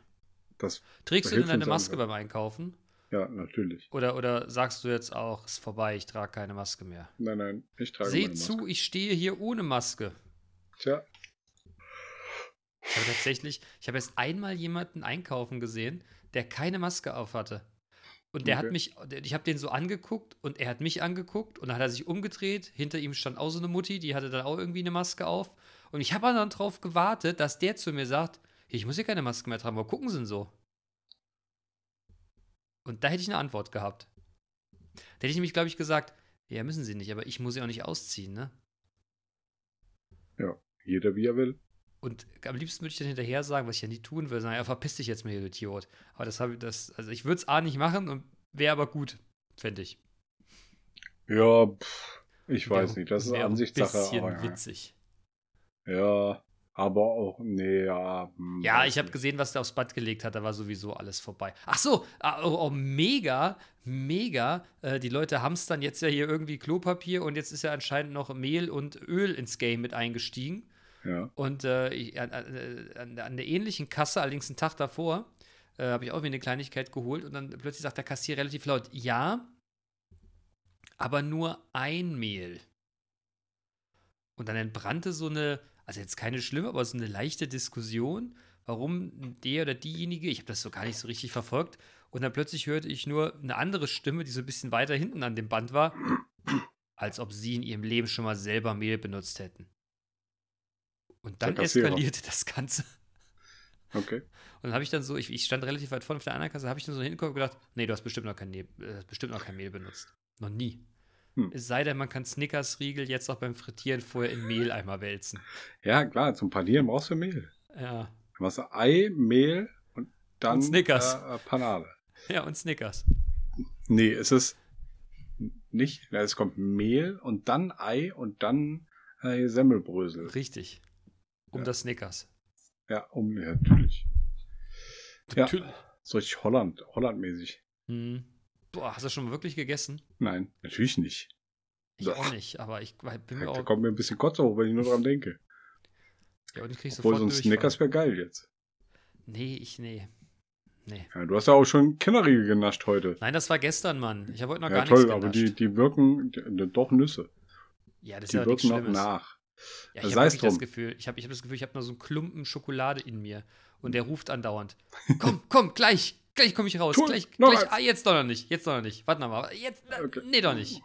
das, Trägst du denn deine Maske beim Einkaufen? ja, natürlich. Oder, oder sagst du jetzt auch, ist vorbei, ich trage keine Maske mehr? Nein, nein, ich trage Seht zu, ich stehe hier ohne Maske. Tja, habe tatsächlich, ich habe erst einmal jemanden einkaufen gesehen, der keine Maske auf hatte. Und der Okay. hat mich, ich habe den so angeguckt und er hat mich angeguckt und dann hat er sich umgedreht. Hinter ihm stand auch so eine Mutti, die hatte dann auch irgendwie eine Maske auf. Und ich habe dann drauf gewartet, dass der zu mir sagt: "Hier, Ich muss hier keine Maske mehr tragen, aber gucken Sie denn so. Und da hätte ich eine Antwort gehabt. Da hätte ich nämlich, glaube ich, gesagt: Ja, müssen Sie nicht, aber ich muss sie auch nicht ausziehen, ne? jeder wie er will. Und am liebsten würde ich dann hinterher sagen, was ich ja nie tun will, sagen, ja, verpiss dich jetzt mal, ihr Idiot. Aber das habe ich, das, also ich würde es A nicht machen und wäre aber gut, fände ich. Ja, pff, ich Wär- weiß nicht, das ist Ansichtssache. Ein bisschen aber witzig. ja, aber auch, nee, ja. hm, Ja, ich habe gesehen, was der aufs Band gelegt hat, da war sowieso alles vorbei. Ach so, ah, oh, oh, mega, mega. Äh, die Leute hamstern jetzt ja hier irgendwie Klopapier und jetzt ist ja anscheinend noch Mehl und Öl ins Game mit eingestiegen. Und äh, an, an, an an der ähnlichen Kasse, allerdings einen Tag davor, äh, habe ich auch mir eine Kleinigkeit geholt und dann plötzlich sagt der Kassier relativ laut, ja, aber nur ein Mehl. Und dann entbrannte so eine, also jetzt keine schlimme, aber so eine leichte Diskussion, warum der oder diejenige, ich habe das so gar nicht so richtig verfolgt, und dann plötzlich hörte ich nur eine andere Stimme, die so ein bisschen weiter hinten an dem Band war, als ob sie in ihrem Leben schon mal selber Mehl benutzt hätten. Und dann eskalierte das Ganze. okay. Und dann habe ich dann so, ich, ich stand relativ weit vorne auf der anderen Kasse, habe ich dann so hingeguckt und gedacht, nee, du hast bestimmt noch kein, äh, hast bestimmt noch kein Mehl benutzt. Noch nie. Hm. Es sei denn, man kann Snickers-Riegel jetzt auch beim Frittieren vorher in Mehleimer wälzen. Ja, klar, zum Panieren brauchst du Mehl. Ja. Du machst Ei, Mehl und dann Und Snickers. Äh, äh, Panade. Ja, und Snickers. Nee, es ist nicht. Es kommt Mehl und dann Ei und dann äh, Semmelbrösel. Richtig. Um Ja. das Snickers. Ja, um, ja, natürlich. Ja. So richtig Holland, Hollandmäßig. Hm. Boah, hast du schon mal wirklich gegessen? Nein, natürlich nicht. Ich Boah. auch nicht, aber ich bin mir Da auch. kommt mir ein bisschen Kotze hoch, wenn ich nur dran denke. Ja, und ich krieg Obwohl sofort so ein. Snickers wäre geil jetzt. Nee, ich, nee. Nee. Ja, du hast ja auch schon Kinderriegel genascht heute. Nein, das war gestern, Mann. Ich habe heute noch Ja, gar toll, nichts aber genascht. die, die wirken die, die, doch Nüsse. ja, das ist Die ja nichts wirken noch nach. Ja, ich Sei habe das. Gefühl, ich habe ich hab das Gefühl, ich habe noch so einen Klumpen Schokolade in mir und der ruft andauernd. Komm, komm, gleich, gleich komme ich raus. Tu- gleich, gleich. Ah, jetzt doch noch nicht, jetzt doch noch nicht. Warte mal, jetzt, Okay. nee, doch nicht.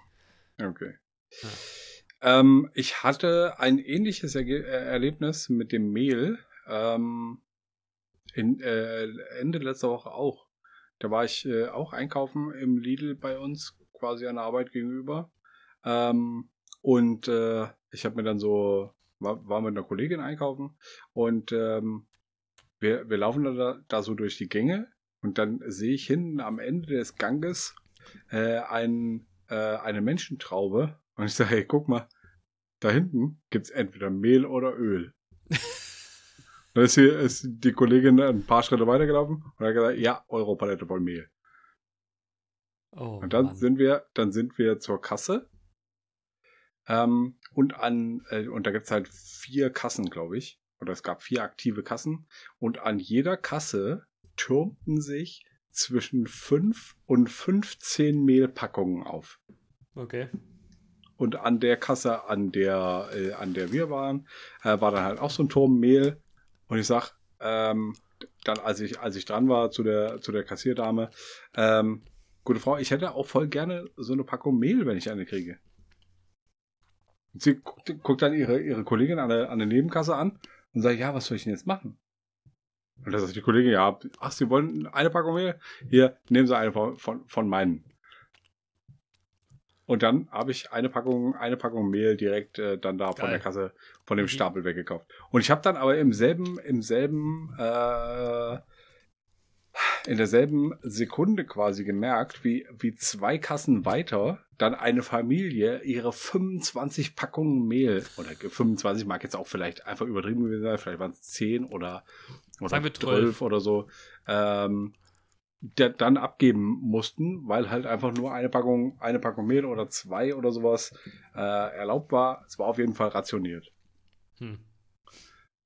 Okay. Ja. Ähm, ich hatte ein ähnliches Erge äh, Erlebnis mit dem Mehl ähm, in, äh, Ende letzter Woche auch. Da war ich äh, auch einkaufen im Lidl bei uns, quasi an der Arbeit gegenüber. Ähm, und äh, ich habe mir dann so, war, war mit einer Kollegin einkaufen und ähm, wir, wir laufen da, da so durch die Gänge und dann sehe ich hinten am Ende des Ganges äh, ein, äh, eine Menschentraube und ich sage, hey, guck mal, da hinten gibt's entweder Mehl oder Öl. Dann ist, hier, ist die Kollegin ein paar Schritte weitergelaufen und hat gesagt, ja, Europalette voll Mehl. Oh, Und dann Mann. sind wir, dann sind wir zur Kasse. Ähm, und an, äh, und da gibt's halt vier Kassen, glaube ich. Oder es gab vier aktive Kassen. Und an jeder Kasse türmten sich zwischen fünf und 15 Mehlpackungen auf. Okay. Und an der Kasse, an der, äh, an der wir waren, äh, war dann halt auch so ein Turm Mehl. Und ich sag, ähm, dann, als ich, als ich dran war zu der, zu der Kassierdame, ähm, gute Frau, ich hätte auch voll gerne so eine Packung Mehl, wenn ich eine kriege. Und sie guckt, guckt dann ihre, ihre Kollegin an der, an der Nebenkasse an und sagt, ja, was soll ich denn jetzt machen? Und da sagt die Kollegin, ja, ach, Sie wollen eine Packung Mehl? Hier, nehmen Sie eine von, von, von meinen. Und dann habe ich eine Packung, eine Packung Mehl direkt äh, dann da von Geil. der Kasse, von dem Mhm. Stapel weggekauft. Und ich habe dann aber im selben, im selben, äh, in derselben Sekunde quasi gemerkt, wie, wie zwei Kassen weiter dann eine Familie ihre 25 Packungen Mehl, oder 25 mag jetzt auch vielleicht einfach übertrieben gewesen sein, vielleicht waren es 10 oder, oder Sagen wir 12 oder so, ähm, der dann abgeben mussten, weil halt einfach nur eine Packung, eine Packung Mehl oder zwei oder sowas äh, erlaubt war. Es war auf jeden Fall rationiert. Hm.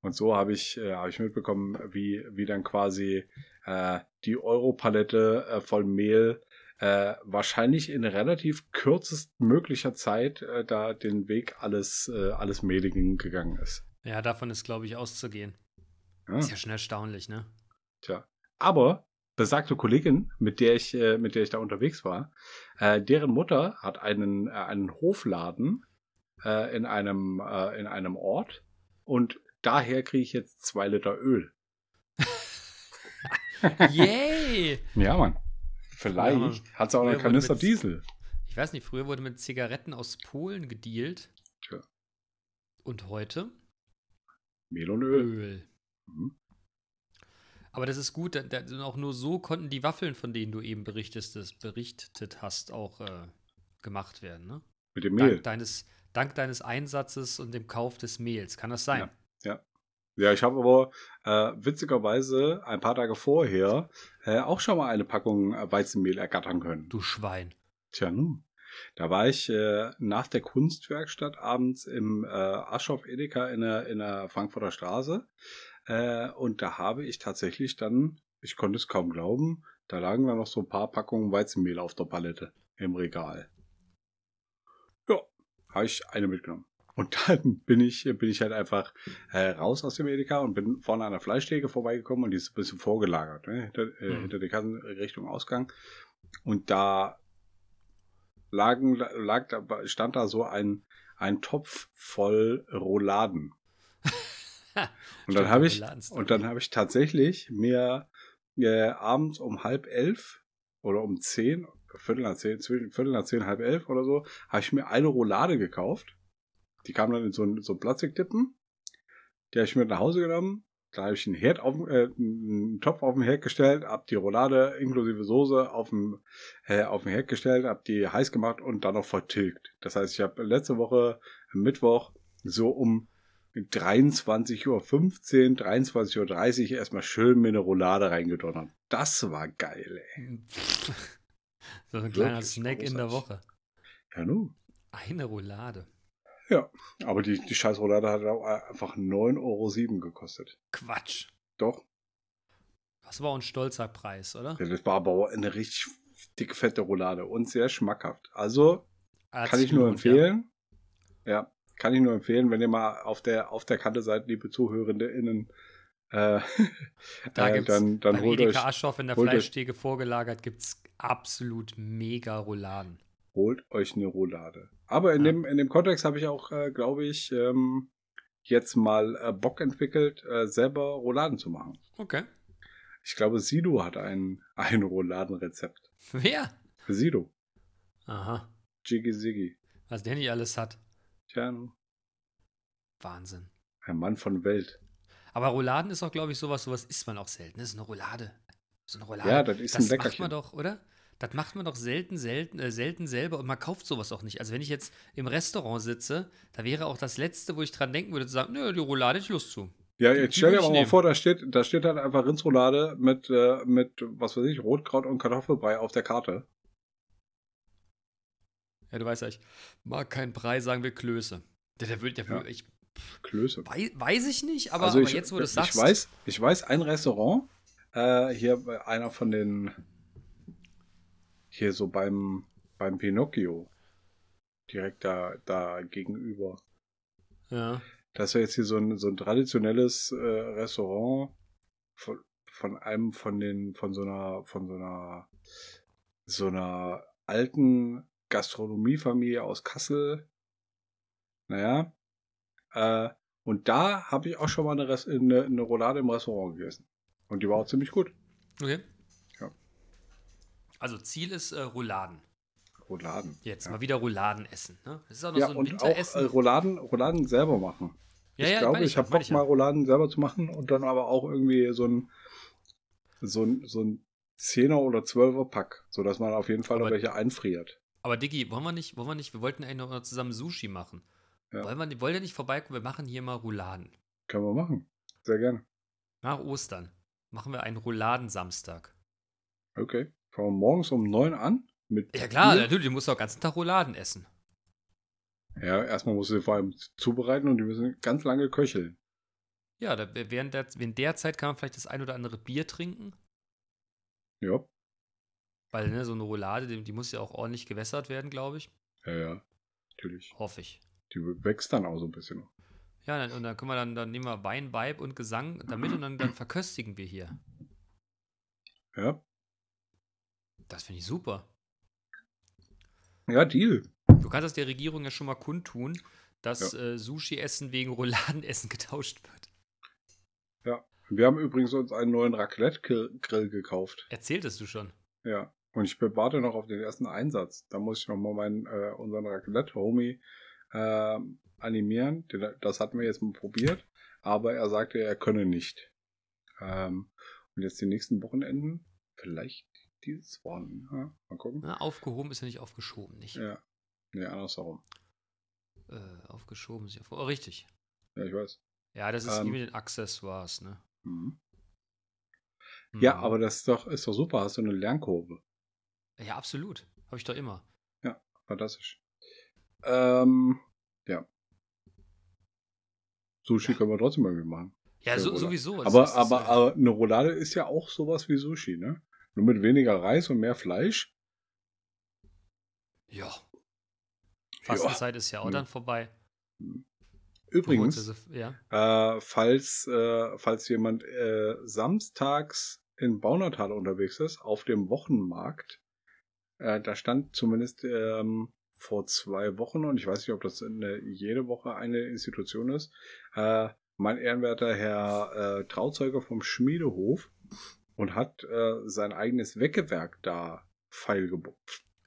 Und so habe ich, äh, habe ich mitbekommen, wie, wie dann quasi äh, die Europalette äh, voll Mehl äh, wahrscheinlich in relativ kürzestmöglicher Zeit äh, da den Weg alles, äh, alles Mehligen gegangen ist. Ja, davon ist, glaube ich, auszugehen. Ja. Ist ja schon erstaunlich, ne? Tja. Aber besagte Kollegin, mit der ich, äh, mit der ich da unterwegs war, äh, deren Mutter hat einen, äh, einen Hofladen äh, in einem, äh, in einem Ort und daher kriege ich jetzt zwei Liter Öl. Yay! Ja, Mann. Ja. Vielleicht hat sie auch einen Kanister mit- Diesel. Ich weiß nicht, früher wurde mit Zigaretten aus Polen gedealt. Tja. Und heute Mehl und Öl. Öl. Mhm. Aber das ist gut, da, auch nur so konnten die Waffeln, von denen du eben berichtest, berichtet hast, auch äh, gemacht werden, ne? Mit dem Mehl. Dank deines, dank deines Einsatzes und dem Kauf des Mehls. Kann das sein? Ja, ich habe aber äh, witzigerweise ein paar Tage vorher äh, auch schon mal eine Packung äh, Weizenmehl ergattern können. Du Schwein. Tja, nun. Da war ich äh, nach der Kunstwerkstatt abends im äh, Aschoff Edeka in der, in der Frankfurter Straße. Äh, und da habe ich tatsächlich dann, ich konnte es kaum glauben, da lagen dann noch so ein paar Packungen Weizenmehl auf der Palette im Regal. Ja, habe ich eine mitgenommen. Und dann bin ich, bin ich halt einfach äh, raus aus dem Edeka und bin vorne an der Fleischtheke vorbeigekommen und die ist ein bisschen vorgelagert, ne? hinter, äh, Mhm. hinter der Kassen Richtung Ausgang. Und da lagen, lag da, stand da so ein, ein Topf voll Rouladen. Und dann habe ich, und dann habe ich tatsächlich mir äh, abends um halb elf oder um zehn, Viertel nach zehn, zwischen Viertel nach zehn, halb elf oder so, habe ich mir eine Roulade gekauft. Die kam dann in so, ein- so Plastiktippen. Die habe ich mit nach Hause genommen. Da habe ich einen Herd auf, äh, einen Topf auf den Herd gestellt, hab die Roulade inklusive Soße auf dem, äh, auf den Herd gestellt, hab die heiß gemacht und dann noch vertilgt. Das heißt, ich habe letzte Woche am Mittwoch so um 23.15 Uhr, 23.30 Uhr erstmal schön mir eine Roulade reingedonnert. Das war geil, ey. so ein kleiner Wirklich Snack in der großartig. Woche. Ja, nu. Eine Roulade. Aber die, die scheiß Roulade hat auch einfach 9,07 Euro gekostet. Quatsch. Doch. Das war ein stolzer Preis, oder? Ja, Das war aber eine richtig dicke, fette Roulade und sehr schmackhaft. Also Hat kann ich nur empfehlen. Ja. kann ich nur empfehlen, wenn ihr mal auf der, auf der Kante seid, liebe ZuhörerInnen. Äh, Da äh, gibt's dann, dann Beim holt Edeka euch, Aschoff in der Fleischtheke vorgelagert gibt es absolut mega Rouladen. holt euch eine Roulade. Aber in, Ja. dem, in dem Kontext habe ich auch, äh, glaube ich, ähm, jetzt mal äh, Bock entwickelt, äh, selber Rouladen zu machen. Okay. Ich glaube, Sido hat ein, ein Rouladenrezept. Wer? Sido. Aha. Jiggy Ziggy. Was der nicht alles hat. Tja, Wahnsinn. ein Mann von Welt. Aber Rouladen ist auch, glaube ich, sowas, sowas isst man auch selten. Das ist eine Roulade. So eine Roulade. Ja, das ist ein das macht Leckerchen. man doch, oder? Das macht man doch selten, selten, äh, selten selber und man kauft sowas auch nicht. Also wenn ich jetzt im Restaurant sitze, da wäre auch das Letzte, wo ich dran denken würde, zu sagen, nö, die Roulade hätte ich Lust zu. Ja, jetzt stell dir ich aber mal vor, da steht, da steht halt einfach Rindsroulade mit, äh, mit, was weiß ich, Rotkraut und Kartoffelbrei auf der Karte. Ja, du weißt ja, ich mag keinen Brei, sagen wir Klöße. Der, der will, der Ja. ich Klöße. weiß, weiß ich nicht, aber, also aber ich, jetzt, wo du es ich sagst. weiß, ich weiß ein Restaurant, äh, hier bei einer von den, hier so beim, beim Pinocchio, direkt da, da gegenüber. Ja. Das ist ja jetzt hier so ein, so ein traditionelles äh, Restaurant von, von einem von den, von so einer, von so einer, so einer alten Gastronomiefamilie aus Kassel. Naja. Äh, und da habe ich auch schon mal eine, eine, eine Roulade im Restaurant gegessen. Und die war auch ziemlich gut. Okay. Also Ziel ist äh, Rouladen. Rouladen. Jetzt ja. mal wieder Rouladen essen. Ne? Das ist auch noch Ja, so ein und auch äh, Winteressen. Rouladen, Rouladen selber machen. ja, ich ja, glaube, meine ich habe Bock, mal Rouladen selber zu machen und dann aber auch irgendwie so ein, so ein, so ein 10er oder 12er Pack, sodass man auf jeden Fall noch Aber- welche einfriert. Aber Diggi, wollen wir nicht, wollen wir nicht, wir wollten eigentlich noch zusammen Sushi machen. Ja. Wollen wir, wollt ihr nicht vorbeikommen? Wir machen hier mal Rouladen. Können wir machen. Sehr gerne. Nach Ostern machen wir einen Rouladensamstag. Okay. Fangen wir morgens um 9 an. Mit Ja klar, Bier. natürlich, du musst auch den ganzen Tag Rouladen essen. Ja, erstmal musst du sie vor allem zubereiten und die müssen ganz lange köcheln. Ja, da, während, der, während der Zeit kann man vielleicht das ein oder andere Bier trinken. Ja. Weil ne, so eine Roulade, die, die muss ja auch ordentlich gewässert werden, glaube ich. Ja, ja. Natürlich. Hoffe ich. Die wächst dann auch so ein bisschen. Ja, dann, und dann können wir dann, dann nehmen wir Wein, Vibe und Gesang damit und dann, dann verköstigen wir hier. Ja. Das finde ich super. Ja, Deal. Du kannst es der Regierung ja schon mal kundtun, dass äh, Sushi-Essen wegen Rouladenessen getauscht wird. Ja. Wir haben übrigens uns einen neuen Raclette-Grill gekauft. Erzähltest du schon? Ja. Und ich warte noch auf den ersten Einsatz. Da muss ich noch mal meinen, äh, unseren Raclette-Homie äh, animieren. Das hatten wir jetzt mal probiert. Aber er sagte, er könne nicht. Ähm, und jetzt die nächsten Wochenenden, vielleicht dieses Wochenende. Ja, mal gucken. Na, aufgehoben ist ja nicht aufgeschoben, nicht? Ja. Nee, andersherum. Äh, aufgeschoben ist ja vor. Oh, richtig. Ja, ich weiß. Ja, das ist Ähm. wie mit den Accessoires, ne? Mhm. Ja, Mhm. aber das ist doch, ist doch super. Hast du eine Lernkurve. Ja, absolut. Habe ich doch immer. Fantastisch. Ähm, ja. Sushi Ja. können wir trotzdem irgendwie machen. Ja, Ja, so, sowieso. Es Aber, ist- aber, äh, aber eine Roulade ist ja auch sowas wie Sushi, ne? Nur mit weniger Reis und mehr Fleisch. Ja. Fastenzeit ist ja auch Hm. dann vorbei. Übrigens, Also, ja. äh, falls, äh, falls jemand äh, samstags in Baunatal unterwegs ist, auf dem Wochenmarkt, äh, da stand zumindest ähm, vor zwei Wochen, und ich weiß nicht, ob das eine, jede Woche eine Institution ist, äh, mein ehrenwerter Herr äh, Trauzeuger vom Schmiedehof und hat äh, sein eigenes Weckewerk da feilgebo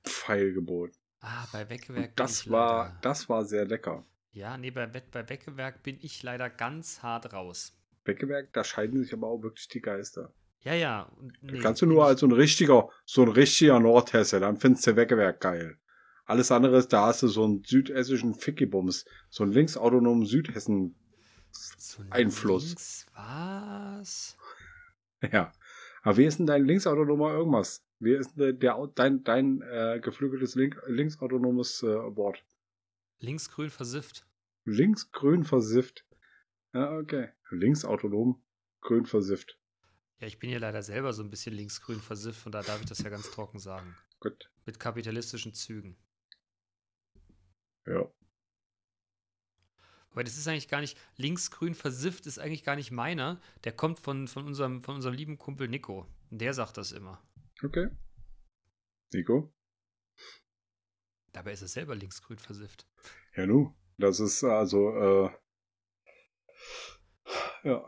feilgeboten. Ah, bei Weckewerk. Und bin das ich war, leider- das war sehr lecker. Ja, nee, bei, bei Weckewerk bin ich leider ganz hart raus. Weckewerk, da scheiden sich aber auch wirklich die Geister. Ja, ja. nee, kannst du nur als so ein richtiger, so ein richtiger Nordhesse, dann findest du Weckewerk geil. Alles andere ist, da hast du so einen südhessischen Fickibums, so einen linksautonomen Südhessen. so Einfluss. Links, was? Ja. Aber wie ist denn dein linksautonomer irgendwas? Wie ist denn der, dein, dein äh, geflügeltes Link, linksautonomes äh, Wort? Linksgrün versifft. Linksgrün versifft. Ja, okay. Linksautonom, grün versifft. Ja, ich bin hier leider selber so ein bisschen linksgrün versifft und da darf ich das ja ganz trocken sagen. Gut. Mit kapitalistischen Zügen. Ja. Aber das ist eigentlich gar nicht, linksgrün versifft ist eigentlich gar nicht meiner. Der kommt von, von, unserem, von unserem lieben Kumpel Nico. Der sagt das immer. Okay. Nico? Dabei ist er selber linksgrün versifft. Ja, nu. Das ist also, äh, ja.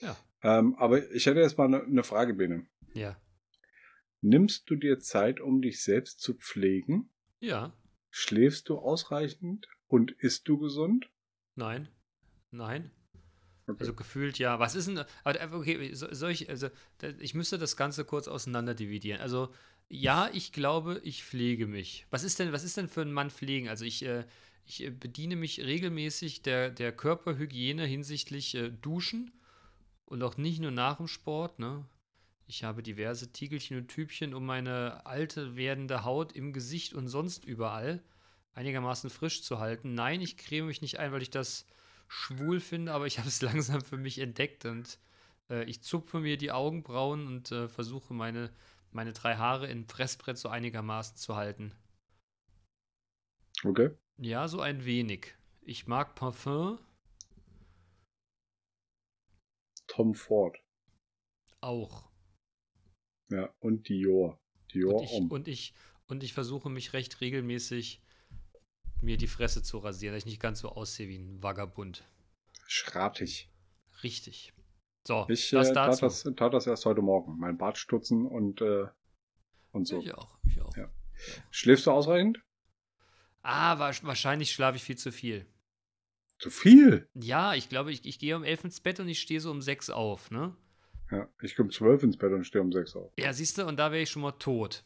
Ja. Ähm, aber ich hätte jetzt mal eine ne Frage, Bene. Ja. Nimmst du dir Zeit, um dich selbst zu pflegen? Ja. Schläfst du ausreichend? Und isst du gesund? Nein. Nein. Okay. Also gefühlt ja. Was ist denn. Aber okay, so- soll ich. Also, ich müsste das Ganze kurz auseinander dividieren. Also, ja, ich glaube, ich pflege mich. Was ist denn, was ist denn für ein Mann pflegen? Also, ich, äh, ich äh, bediene mich regelmäßig der, der Körperhygiene hinsichtlich äh, Duschen und auch nicht nur nach dem Sport, ne? Ich habe diverse Tiegelchen und Typchen, um meine alte werdende Haut im Gesicht und sonst überall einigermaßen frisch zu halten. Nein, ich creme mich nicht ein, weil ich das schwul finde, aber ich habe es langsam für mich entdeckt und äh, ich zupfe mir die Augenbrauen und äh, versuche meine, meine drei Haare in Pressbrett so einigermaßen zu halten. Okay. Ja, so ein wenig. Ich mag Parfum Tom Ford. auch. Ja. Und Dior. Dior Und ich, um. und, ich, und ich versuche mich recht regelmäßig mir die Fresse zu rasieren, dass ich nicht ganz so aussehe wie ein Vagabund. Schratig. Richtig. So, Ich das äh, tat, das, tat das erst heute Morgen. Mein Bart stutzen und äh, und so. Ich auch, ich auch. Ja. Schläfst du ausreichend? Ah, wa- wahrscheinlich schlafe ich viel zu viel. Zu viel? Ja, ich glaube, ich, ich gehe um elf ins Bett und ich stehe so um sechs auf, ne? Ja, ich komme zwölf ins Bett und stehe um sechs auf. Ja, siehst du, und da wäre ich schon mal tot.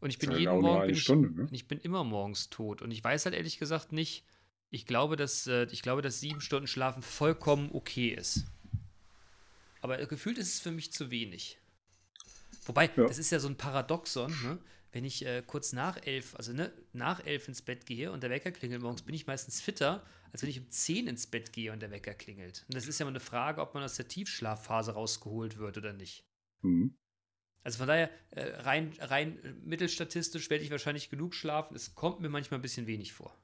Und ich bin jeden halt nur Morgen bin ich, Stunde, ne? ich bin immer morgens tot. Und ich weiß halt ehrlich gesagt nicht, ich glaube, dass, äh, ich glaube, dass sieben Stunden Schlafen vollkommen okay ist. Aber gefühlt ist es für mich zu wenig. Wobei, Ja. das ist ja so ein Paradoxon, ne? Wenn ich äh, kurz nach elf, also ne, nach elf ins Bett gehe und der Wecker klingelt morgens, bin ich meistens fitter, als wenn ich um zehn ins Bett gehe und der Wecker klingelt. Und das ist ja mal eine Frage, ob man aus der Tiefschlafphase rausgeholt wird oder nicht. Mhm. Also von daher, äh, rein, rein mittelstatistisch werde ich wahrscheinlich genug schlafen. Es kommt mir manchmal ein bisschen wenig vor.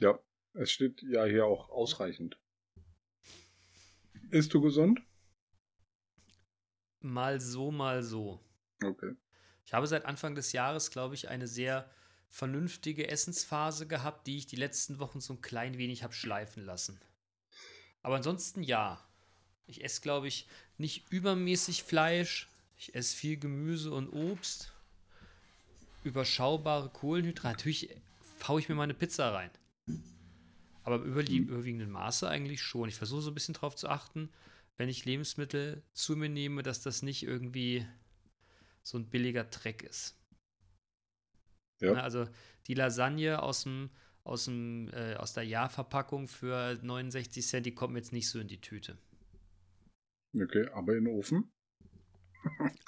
Ja, es steht ja hier auch ausreichend. Isst du gesund? Mal so, mal so. Okay. Ich habe seit Anfang des Jahres, glaube ich, eine sehr vernünftige Essensphase gehabt, die ich die letzten Wochen so ein klein wenig habe schleifen lassen. Aber ansonsten ja. Ich esse, glaube ich, nicht übermäßig Fleisch. Ich esse viel Gemüse und Obst. Überschaubare Kohlenhydrate. Natürlich haue ich mir mal eine Pizza rein. Aber im überlie- überwiegenden Maße eigentlich schon. Ich versuche so ein bisschen drauf zu achten, wenn ich Lebensmittel zu mir nehme, dass das nicht irgendwie so ein billiger Dreck ist. Ja. Ne, also die Lasagne aus dem aus dem äh, aus der Jahrverpackung für 69 Cent, die kommt mir jetzt nicht so in die Tüte. Okay, aber in den Ofen?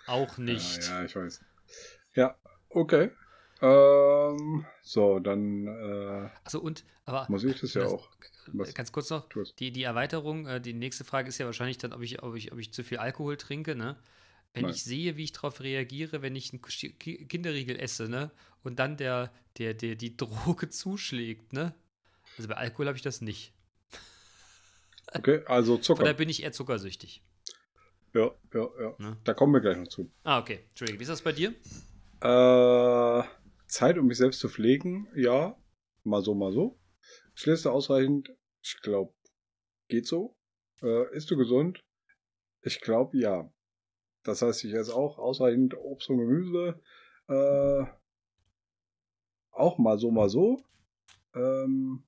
Auch nicht. Ja, ja, ich weiß. Ja, okay. Ähm, so, dann äh, Also und aber muss ich das ja das- auch. Was? ganz kurz noch, die, die Erweiterung, äh, die nächste Frage ist ja wahrscheinlich dann, ob ich, ob ich, ob ich zu viel Alkohol trinke, ne? Wenn Nein. ich sehe, wie ich darauf reagiere, wenn ich einen Ki- Ki- Kinderriegel esse, ne? Und dann der, der, der, die Droge zuschlägt, ne? Also bei Alkohol habe ich das nicht. Okay, also Zucker. bin ich eher zuckersüchtig. Ja, ja, ja. Ne? Da kommen wir gleich noch zu. Ah, okay. Entschuldige, wie ist das bei dir? Äh, Zeit, um mich selbst zu pflegen, ja. Mal so, mal so. Schläfst du ausreichend? Ich glaube, geht so. Äh, isst du gesund? Ich glaube, ja. Das heißt, ich esse auch ausreichend Obst und Gemüse. Äh, auch mal so, mal so. Ähm,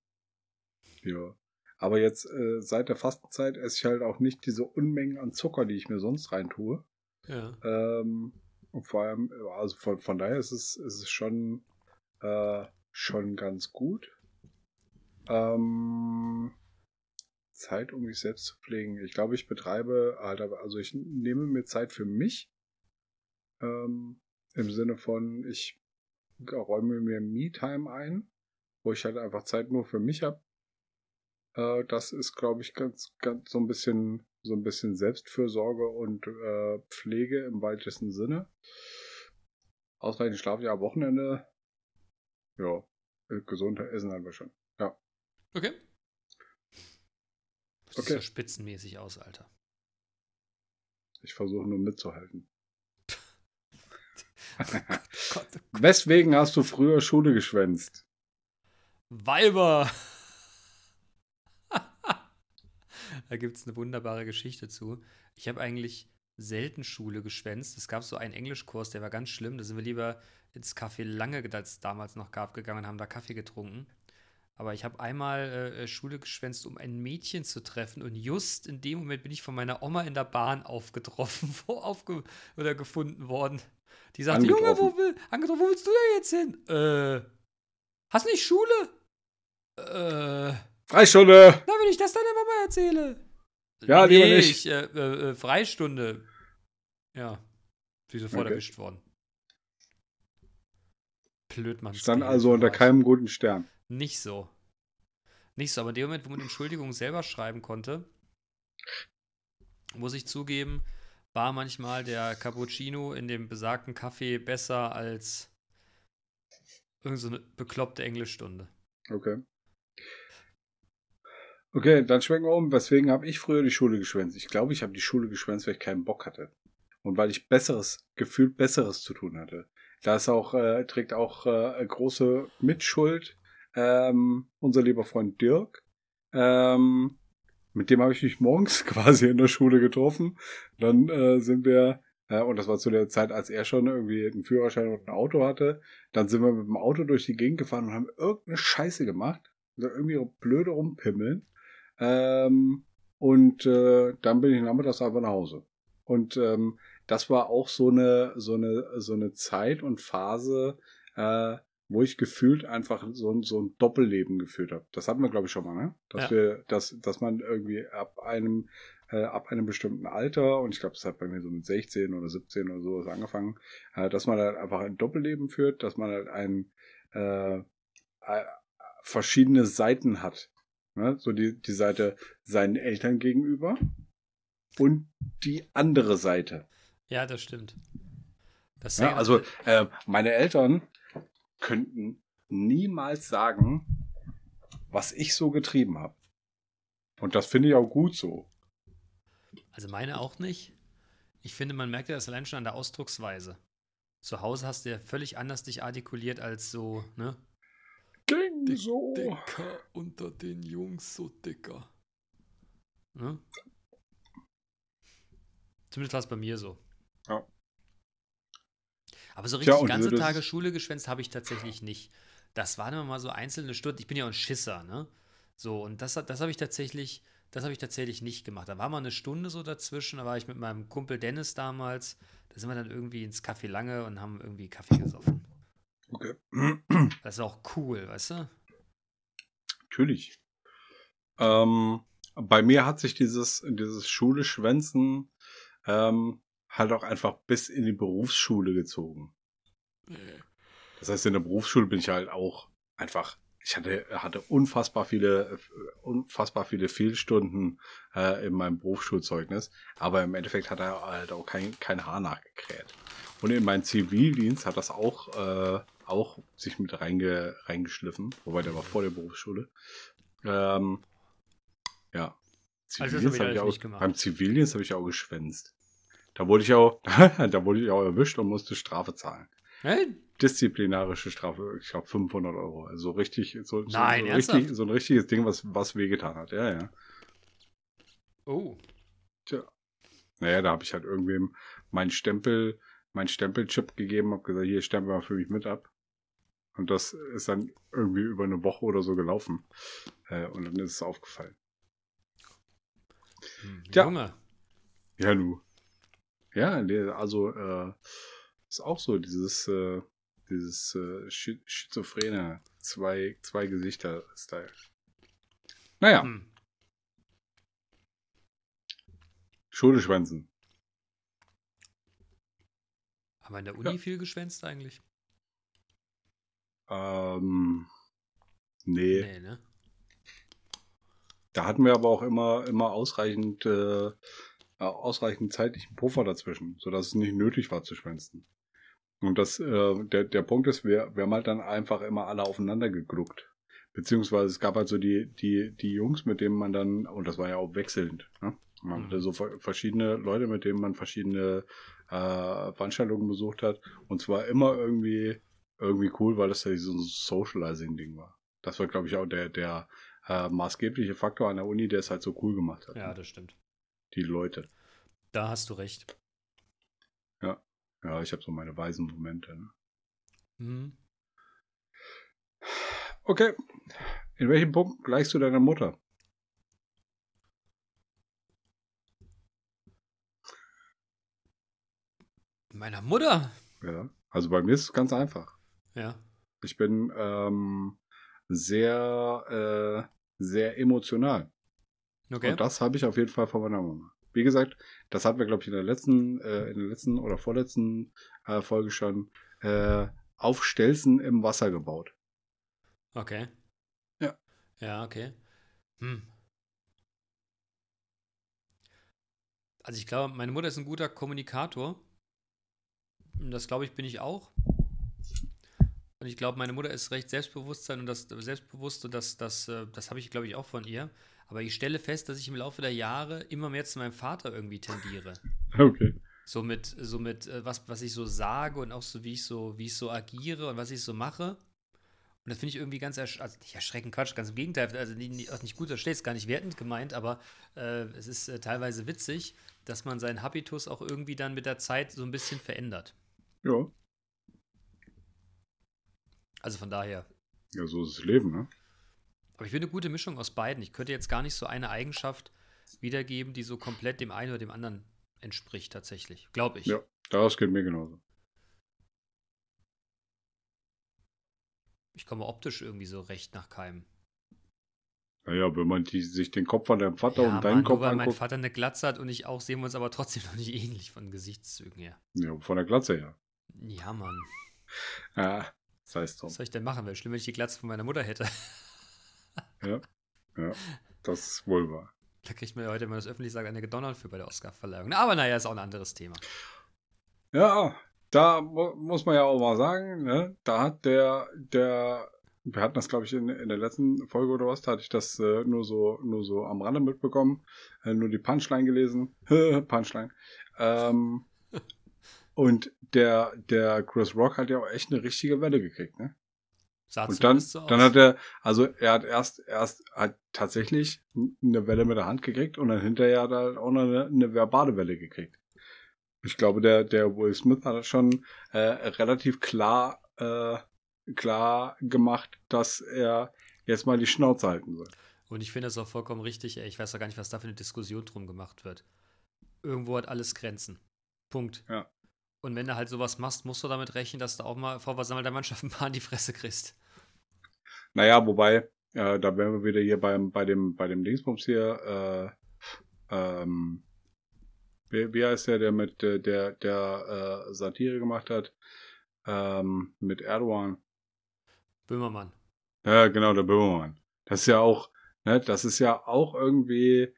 ja. Aber jetzt äh, seit der Fastenzeit esse ich halt auch nicht diese Unmengen an Zucker, die ich mir sonst reintue. Ja. Ähm, und vor allem, also von, von daher ist es, ist es schon, äh, schon ganz gut. Ähm, Zeit, um mich selbst zu pflegen. Ich glaube, ich betreibe, halt, also ich nehme mir Zeit für mich. Ähm, Im Sinne von, ich räume mir Me-Time ein, wo ich halt einfach Zeit nur für mich habe. Äh, das ist, glaube ich, ganz, ganz so ein bisschen, so ein bisschen Selbstfürsorge und äh, Pflege im weitesten Sinne. Ausreichend Schlaf ja Wochenende. Ja, äh, gesund essen haben wir schon. Ja. Okay. Okay. so spitzenmäßig aus, Alter. Ich versuche nur mitzuhalten. Gott, Weswegen hast du früher Schule geschwänzt? Weiber! da gibt es eine wunderbare Geschichte zu. Ich habe eigentlich selten Schule geschwänzt. Es gab so einen Englischkurs, der war ganz schlimm. Da sind wir lieber ins Café Lange, das es damals noch gab, gegangen und haben da Kaffee getrunken. Aber ich habe einmal äh, Schule geschwänzt, um ein Mädchen zu treffen. Und just in dem Moment bin ich von meiner Oma in der Bahn aufgetroffen, wo aufge oder gefunden worden. Die sagte, Junge, wo, will, wo willst du denn jetzt hin? Äh, hast nicht Schule? Äh, Freistunde! na, wenn ich das deiner Mama erzähle. Ja, nee, lieber nicht. Ich, äh, äh, äh, Freistunde. Ja. Sie sofort Okay. erwischt worden. Blöd, Mann. Stand also unter keinem guten Stern. Nicht so. Nicht so, aber in dem Moment, wo man Entschuldigung selber schreiben konnte, muss ich zugeben, war manchmal der Cappuccino in dem besagten Kaffee besser als irgendeine so bekloppte Englischstunde. Okay. Okay, dann schwenken wir um. Weswegen habe ich früher die Schule geschwänzt? Ich glaube, ich habe die Schule geschwänzt, weil ich keinen Bock hatte. Und weil ich besseres, gefühlt besseres zu tun hatte. Da ist auch, äh, trägt auch äh, große Mitschuld ähm, unser lieber Freund Dirk. Ähm, mit dem habe ich mich morgens quasi in der Schule getroffen. Dann äh, sind wir Äh, und das war zu der Zeit, als er schon irgendwie einen Führerschein und ein Auto hatte. Dann sind wir mit dem Auto durch die Gegend gefahren und haben irgendeine Scheiße gemacht. Also irgendwie blöde rumpimmeln. Ähm, und äh, dann bin ich nachmittags einfach nach Hause. Und ähm, das war auch so eine, so eine, so eine Zeit und Phase, äh, wo ich gefühlt einfach so, so ein Doppelleben geführt habe. Das hatten wir, glaube ich, schon mal, ne? Dass Ja. wir, dass, dass man irgendwie ab einem, äh, ab einem bestimmten Alter, und ich glaube, das hat bei mir so mit 16 oder 17 oder sowas angefangen, äh, dass man halt einfach ein Doppelleben führt, dass man halt ein äh, verschiedene Seiten hat. Ne? So die, die Seite seinen Eltern gegenüber und die andere Seite. Ja, das stimmt. Das Ja, also äh, meine Eltern könnten niemals sagen, was ich so getrieben habe. Und das finde ich auch gut so. Also meine auch nicht. Ich finde, man merkt ja das allein schon an der Ausdrucksweise. Zu Hause hast du ja völlig anders dich artikuliert als so, ne? Ging so. Dicker unter den Jungs, so dicker. Ne? Zumindest war es bei mir so. Ja. Aber so Tja, richtig und ganze Tage Schule geschwänzt habe ich tatsächlich nicht. Das waren immer mal so einzelne Stunden. Ich bin ja auch ein Schisser, ne? So, und das, hat- das habe ich tatsächlich, das habe ich tatsächlich nicht gemacht. Da war mal eine Stunde so dazwischen, da war ich mit meinem Kumpel Dennis damals. Da sind wir dann irgendwie ins Café Lange und haben irgendwie Kaffee gesoffen. Okay. Das ist auch cool, weißt du? Natürlich. Ähm, bei mir hat sich dieses, dieses Schule-Schwänzen ähm, halt auch einfach bis in die Berufsschule gezogen. Das heißt, in der Berufsschule bin ich halt auch einfach, ich hatte, hatte unfassbar viele, äh, unfassbar viele Fehlstunden äh, in meinem Berufsschulzeugnis, aber im Endeffekt hat er halt auch kein, kein Haar nachgekräht. Und in meinem Zivildienst hat das auch, äh, auch sich mit reinge, reingeschliffen, wobei der war vor der Berufsschule. Ähm, ja. Also hab ich Zivildienst hab alles ich auch, beim Zivildienst habe ich auch geschwänzt. Da wurde ich auch, da wurde ich auch erwischt und musste Strafe zahlen Hä? disziplinarische Strafe, ich glaube 500 Euro. Also richtig, so, so, Nein, so, ernsthaft? richtig, so ein richtiges Ding, was, was wehgetan hat. Ja, ja. Oh. Naja, da habe ich halt irgendwem meinen Stempel, meinen Stempelchip gegeben, habe gesagt, hier stempel mal für mich mit ab. Und das ist dann irgendwie über eine Woche oder so gelaufen. Äh, und dann ist es aufgefallen. Hm, Tja. Junge. Ja, nu. Ja, also äh, ist auch so dieses, äh, dieses äh, Schi- schizophrene zwei, zwei Gesichter-Style. Naja. Hm. Schule schwänzen. Haben wir in der Uni viel geschwänzt eigentlich? Ähm, nee. Nee, ne? Da hatten wir aber auch immer, immer ausreichend, äh, ausreichend zeitlichen Puffer dazwischen, sodass es nicht nötig war zu schwänzen. Und das, äh, der, der Punkt ist, wir, wir haben halt dann einfach immer alle aufeinander gegluckt. Beziehungsweise es gab halt so die, die, die Jungs, mit denen man dann, und das war ja auch wechselnd, ne? Man Mhm. hatte so ver- verschiedene Leute, mit denen man verschiedene äh, Veranstaltungen besucht hat. Und zwar immer irgendwie, irgendwie cool, weil das ja so ein Socializing-Ding war. Das war, glaube ich, auch der, der äh, maßgebliche Faktor an der Uni, der es halt so cool gemacht hat. Ja, ne? das stimmt. Die Leute. Da hast du recht. Ja, ich habe so meine weisen Momente. Ne? Hm. Okay. In welchem Punkt gleichst du deiner Mutter? Meiner Mutter. Ja. Also bei mir ist es ganz einfach. Ja. Ich bin ähm, sehr, äh, sehr emotional. Okay. Und das habe ich auf jeden Fall von meiner Mama. Wie gesagt, das hatten wir, glaube ich, in der letzten, äh, in der letzten oder vorletzten äh, Folge schon äh, auf Stelzen im Wasser gebaut. Okay. Ja. Ja, okay. Hm. Also ich glaube, meine Mutter ist ein guter Kommunikator. Und Das glaube ich, bin ich auch. Und ich glaube, meine Mutter ist recht Selbstbewusstsein und das selbstbewusst und das, das, äh, das habe ich, glaube ich, auch von ihr. Aber ich stelle fest, dass ich im Laufe der Jahre immer mehr zu meinem Vater irgendwie tendiere. Okay. So mit, so mit äh, was, was ich so sage und auch so, wie ich so, wie ich so agiere und was ich so mache. Und das finde ich irgendwie ganz ersch also nicht erschreckend, Quatsch, ganz im Gegenteil, also nicht, nicht gut, das steht gar nicht wertend gemeint, aber äh, es ist äh, teilweise witzig, dass man seinen Habitus auch irgendwie dann mit der Zeit so ein bisschen verändert. Ja. Also von daher. Ja, so ist das Leben, ne? Aber ich will eine gute Mischung aus beiden. Ich könnte jetzt gar nicht so eine Eigenschaft wiedergeben, die so komplett dem einen oder dem anderen entspricht, tatsächlich. Glaube ich. Ja, das geht mir genauso. Ich komme optisch irgendwie so recht nach keinem. Naja, wenn man die, sich den Kopf von deinem Vater Ja, und deinen Mann, Kopf weil mein anguckt. Vater eine Glatze hat und ich auch, sehen wir uns aber trotzdem noch nicht ähnlich von Gesichtszügen her. Ja, von der Glatze her. Ja, Mann. Ja, das heißt Was doch. soll ich denn machen? Wäre schlimm, wenn ich die Glatze von meiner Mutter hätte. Ja, ja, das ist wohl wahr. Da kriegt man ja heute, wenn man das öffentlich sagt, eine gedonnert für bei der Oscar-Verleihung. Aber naja, ist auch ein anderes Thema. Ja, da mu muss man ja auch mal sagen, ne, da hat der, der, wir hatten das, glaube ich, in, in der letzten Folge oder was, da hatte ich das äh, nur so, nur so am Rande mitbekommen, äh, nur die Punchline gelesen, Punchline. Ähm, und der, der Chris Rock hat ja auch echt eine richtige Welle gekriegt, ne? Sah Und dann, so dann hat er, also er hat erst, erst hat tatsächlich eine Welle mit der Hand gekriegt und dann hinterher hat er auch noch eine, eine verbale Welle gekriegt. Ich glaube, der, der Will Smith hat das schon äh, relativ klar, äh, klar gemacht, dass er jetzt mal die Schnauze halten soll. Und ich finde das auch vollkommen richtig. Ey. Ich weiß doch gar nicht, was da für eine Diskussion drum gemacht wird. Irgendwo hat alles Grenzen. Punkt. Ja. Und wenn du halt sowas machst, musst du damit rechnen, dass du auch mal vor versammelter Mannschaft ein paar in die Fresse kriegst. Naja, wobei, äh, da wären wir wieder hier beim, bei dem, bei dem Dingsbums hier, äh, ähm, wie, wie heißt der, der mit, der, der äh, Satire gemacht hat, ähm, mit Erdogan. Böhmermann. Ja, genau, der Böhmermann. Das ist ja auch, ne, das ist ja auch irgendwie,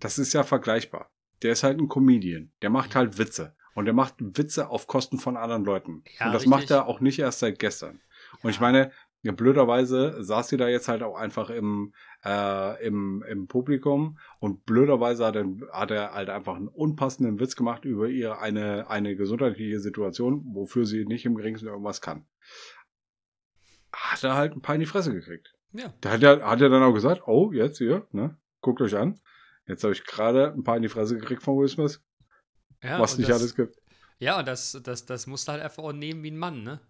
das ist ja vergleichbar. Der ist halt ein Comedian. Der macht halt Witze. Und der macht Witze auf Kosten von anderen Leuten. Ja, und das richtig. macht er auch nicht erst seit gestern. Und ich meine, ja, blöderweise saß sie da jetzt halt auch einfach im, äh, im, im Publikum und blöderweise hat er, hat er halt einfach einen unpassenden Witz gemacht über ihre eine, eine gesundheitliche Situation, wofür sie nicht im geringsten irgendwas kann. Hat er halt ein paar in die Fresse gekriegt. Ja. Da hat er, hat er dann auch gesagt, oh, jetzt hier, ne, guckt euch an. Jetzt habe ich gerade ein paar in die Fresse gekriegt von Will Smith, ja was nicht das, alles gibt. Ja, und das, das, das musst du halt einfach auch nehmen wie ein Mann, ne?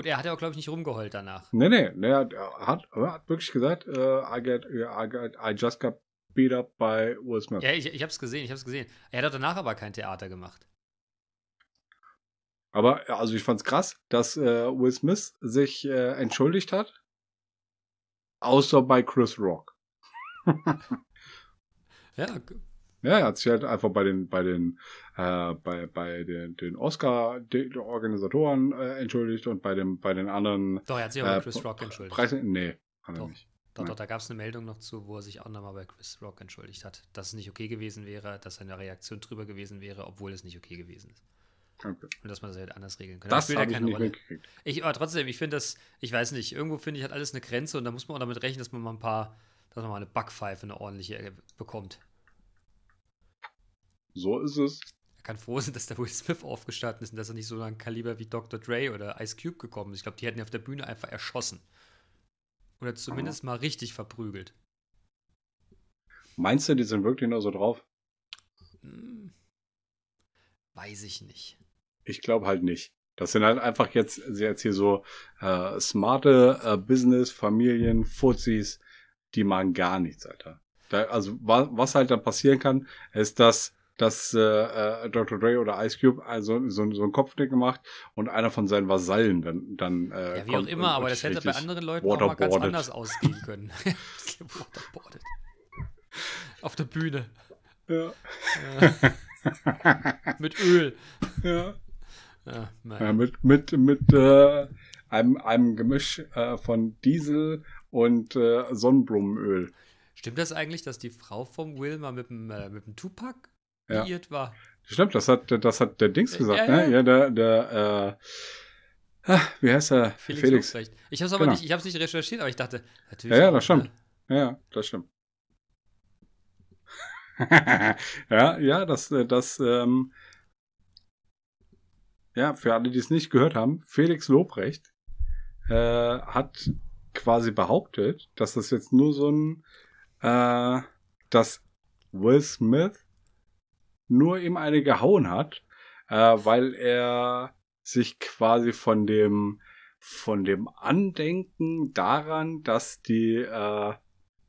Gut, er hat ja auch, glaube ich, nicht rumgeheult danach. Nee, nee, nee, er hat, er hat wirklich gesagt, äh, I, get, I, get, I just got beat up by Will Smith. Ja, ich, ich hab's gesehen, ich hab's gesehen. Er hat danach aber kein Theater gemacht. Aber also ich fand's krass, dass äh, Will Smith sich äh, entschuldigt hat. Außer bei Chris Rock. Ja, Ja, er hat sich halt einfach bei den, bei den, äh, bei, bei den, den Oscar-Organisatoren äh, entschuldigt und bei dem, bei den anderen doch, er hat sich auch bei äh, Chris Rock entschuldigt. Preisen. Nee, hat er nicht. Doch, Nein. doch, da gab es eine Meldung noch zu, wo er sich auch nochmal bei Chris Rock entschuldigt hat, dass es nicht okay gewesen wäre, dass seine Reaktion drüber gewesen wäre, obwohl es nicht okay gewesen ist. Okay. Und dass man das halt anders regeln kann. Das spielt ja ich keine nicht Rolle. Ich, aber trotzdem, ich finde das, ich weiß nicht, irgendwo finde ich, hat alles eine Grenze und da muss man auch damit rechnen, dass man mal ein paar, dass man mal eine Backpfeife, eine ordentliche äh, bekommt. So ist es. Er kann froh sein, dass der Will Smith aufgestanden ist und dass er nicht so ein Kaliber wie Dr. Dre oder Ice Cube gekommen ist. Ich glaube, die hätten ihn auf der Bühne einfach erschossen. Oder zumindest mal richtig verprügelt. Meinst du, die sind wirklich nur so drauf? Hm. Weiß ich nicht. Ich glaube halt nicht. Das sind halt einfach jetzt, jetzt hier so äh, smarte äh, Business, Familien, Fuzis, die machen gar nichts, Alter. Da, also wa was halt dann passieren kann, ist, dass dass äh, äh, Dr. Dre oder Ice Cube also so, so einen Kopfnick gemacht und einer von seinen Vasallen dann dann äh, Ja, wie auch immer, aber das hätte bei anderen Leuten auch mal ganz anders ausgehen können. Waterboardet. Auf der Bühne. Ja. Äh, mit Öl. ja. Ja. Ja, mit mit mit äh, einem einem Gemisch äh, von Diesel und äh, Sonnenblumenöl. Stimmt das eigentlich, dass die Frau vom Will mal mit dem, äh, mit dem Tupac Ja. liiert war? Stimmt, das hat das hat der Dings gesagt, Ja, ne? ja. Ja, der der äh, ah, wie heißt er? Felix, Felix. Lobrecht. Ich habe es aber Genau. nicht, ich habe nicht recherchiert, aber ich dachte, natürlich. Ja, ja, das stimmt. ne? Ja, ja, das stimmt. ja, ja, das äh, das ähm, ja, für alle, die es nicht gehört haben, Felix Lobrecht äh, hat quasi behauptet, dass das jetzt nur so ein, äh, dass Will Smith nur ihm eine gehauen hat, äh, weil er sich quasi von dem von dem Andenken daran, dass die äh,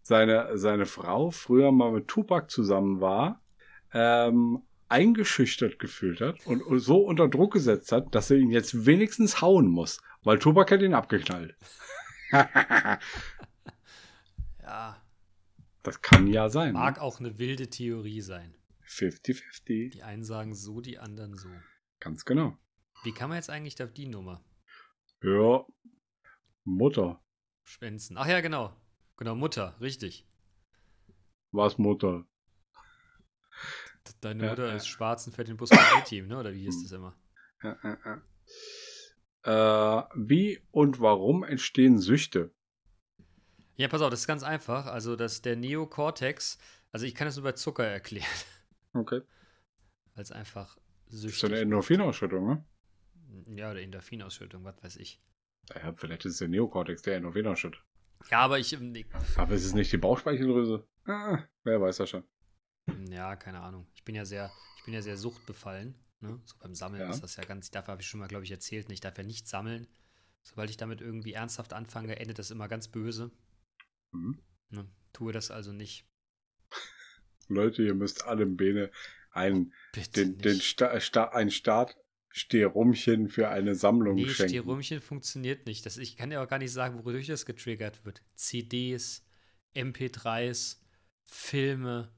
seine seine Frau früher mal mit Tupac zusammen war, ähm, eingeschüchtert gefühlt hat und so unter Druck gesetzt hat, dass er ihn jetzt wenigstens hauen muss, weil Tupac hat ihn abgeknallt. Ja, Das kann ja sein. mag ne? auch eine wilde Theorie sein. 50-50. Die einen sagen so, die anderen so. Ganz genau. Wie kann man jetzt eigentlich auf die Nummer Ja. Mutter. schwänzen? Ach ja, genau. Genau, Mutter, richtig. Was Mutter? Deine Mutter ja. ist schwarz und fährt den Bus vom A-Team, ne? Oder wie hieß Hm. das immer? Ja, ja, ja. Äh, wie und warum entstehen Süchte? Ja, pass auf, das ist ganz einfach. Also, dass der Neokortex, also ich kann das nur bei Zucker erklären, Okay. weil es einfach Das ist süchtig so eine Endorphinausschüttung, ne? Ja, oder Endorphinausschüttung, was weiß ich. Ja, vielleicht ist es der Neokortex, der Endorphin ausschüttet. Ja, aber ich, ähm, nee, Aber es ist nicht die Bauchspeicheldrüse. Ah, wer weiß das schon. ja, keine Ahnung. Ich bin ja sehr, ich bin ja sehr suchtbefallen. Ne? So beim Sammeln Ja. ist das ja ganz, dafür habe ich schon mal, glaube ich, erzählt, ne? ich darf ja nicht sammeln. Sobald ich damit irgendwie ernsthaft anfange, endet das immer ganz böse. Hm. Ne? Tue das also nicht. Leute, ihr müsst alle Bene ein, Bitte den, den Sta Sta ein Startstehrumchen für eine Sammlung Nee, schenken. Stierrömchen funktioniert nicht. Das, ich kann ja auch gar nicht sagen, wodurch das getriggert wird. CDs, MP3s, Filme.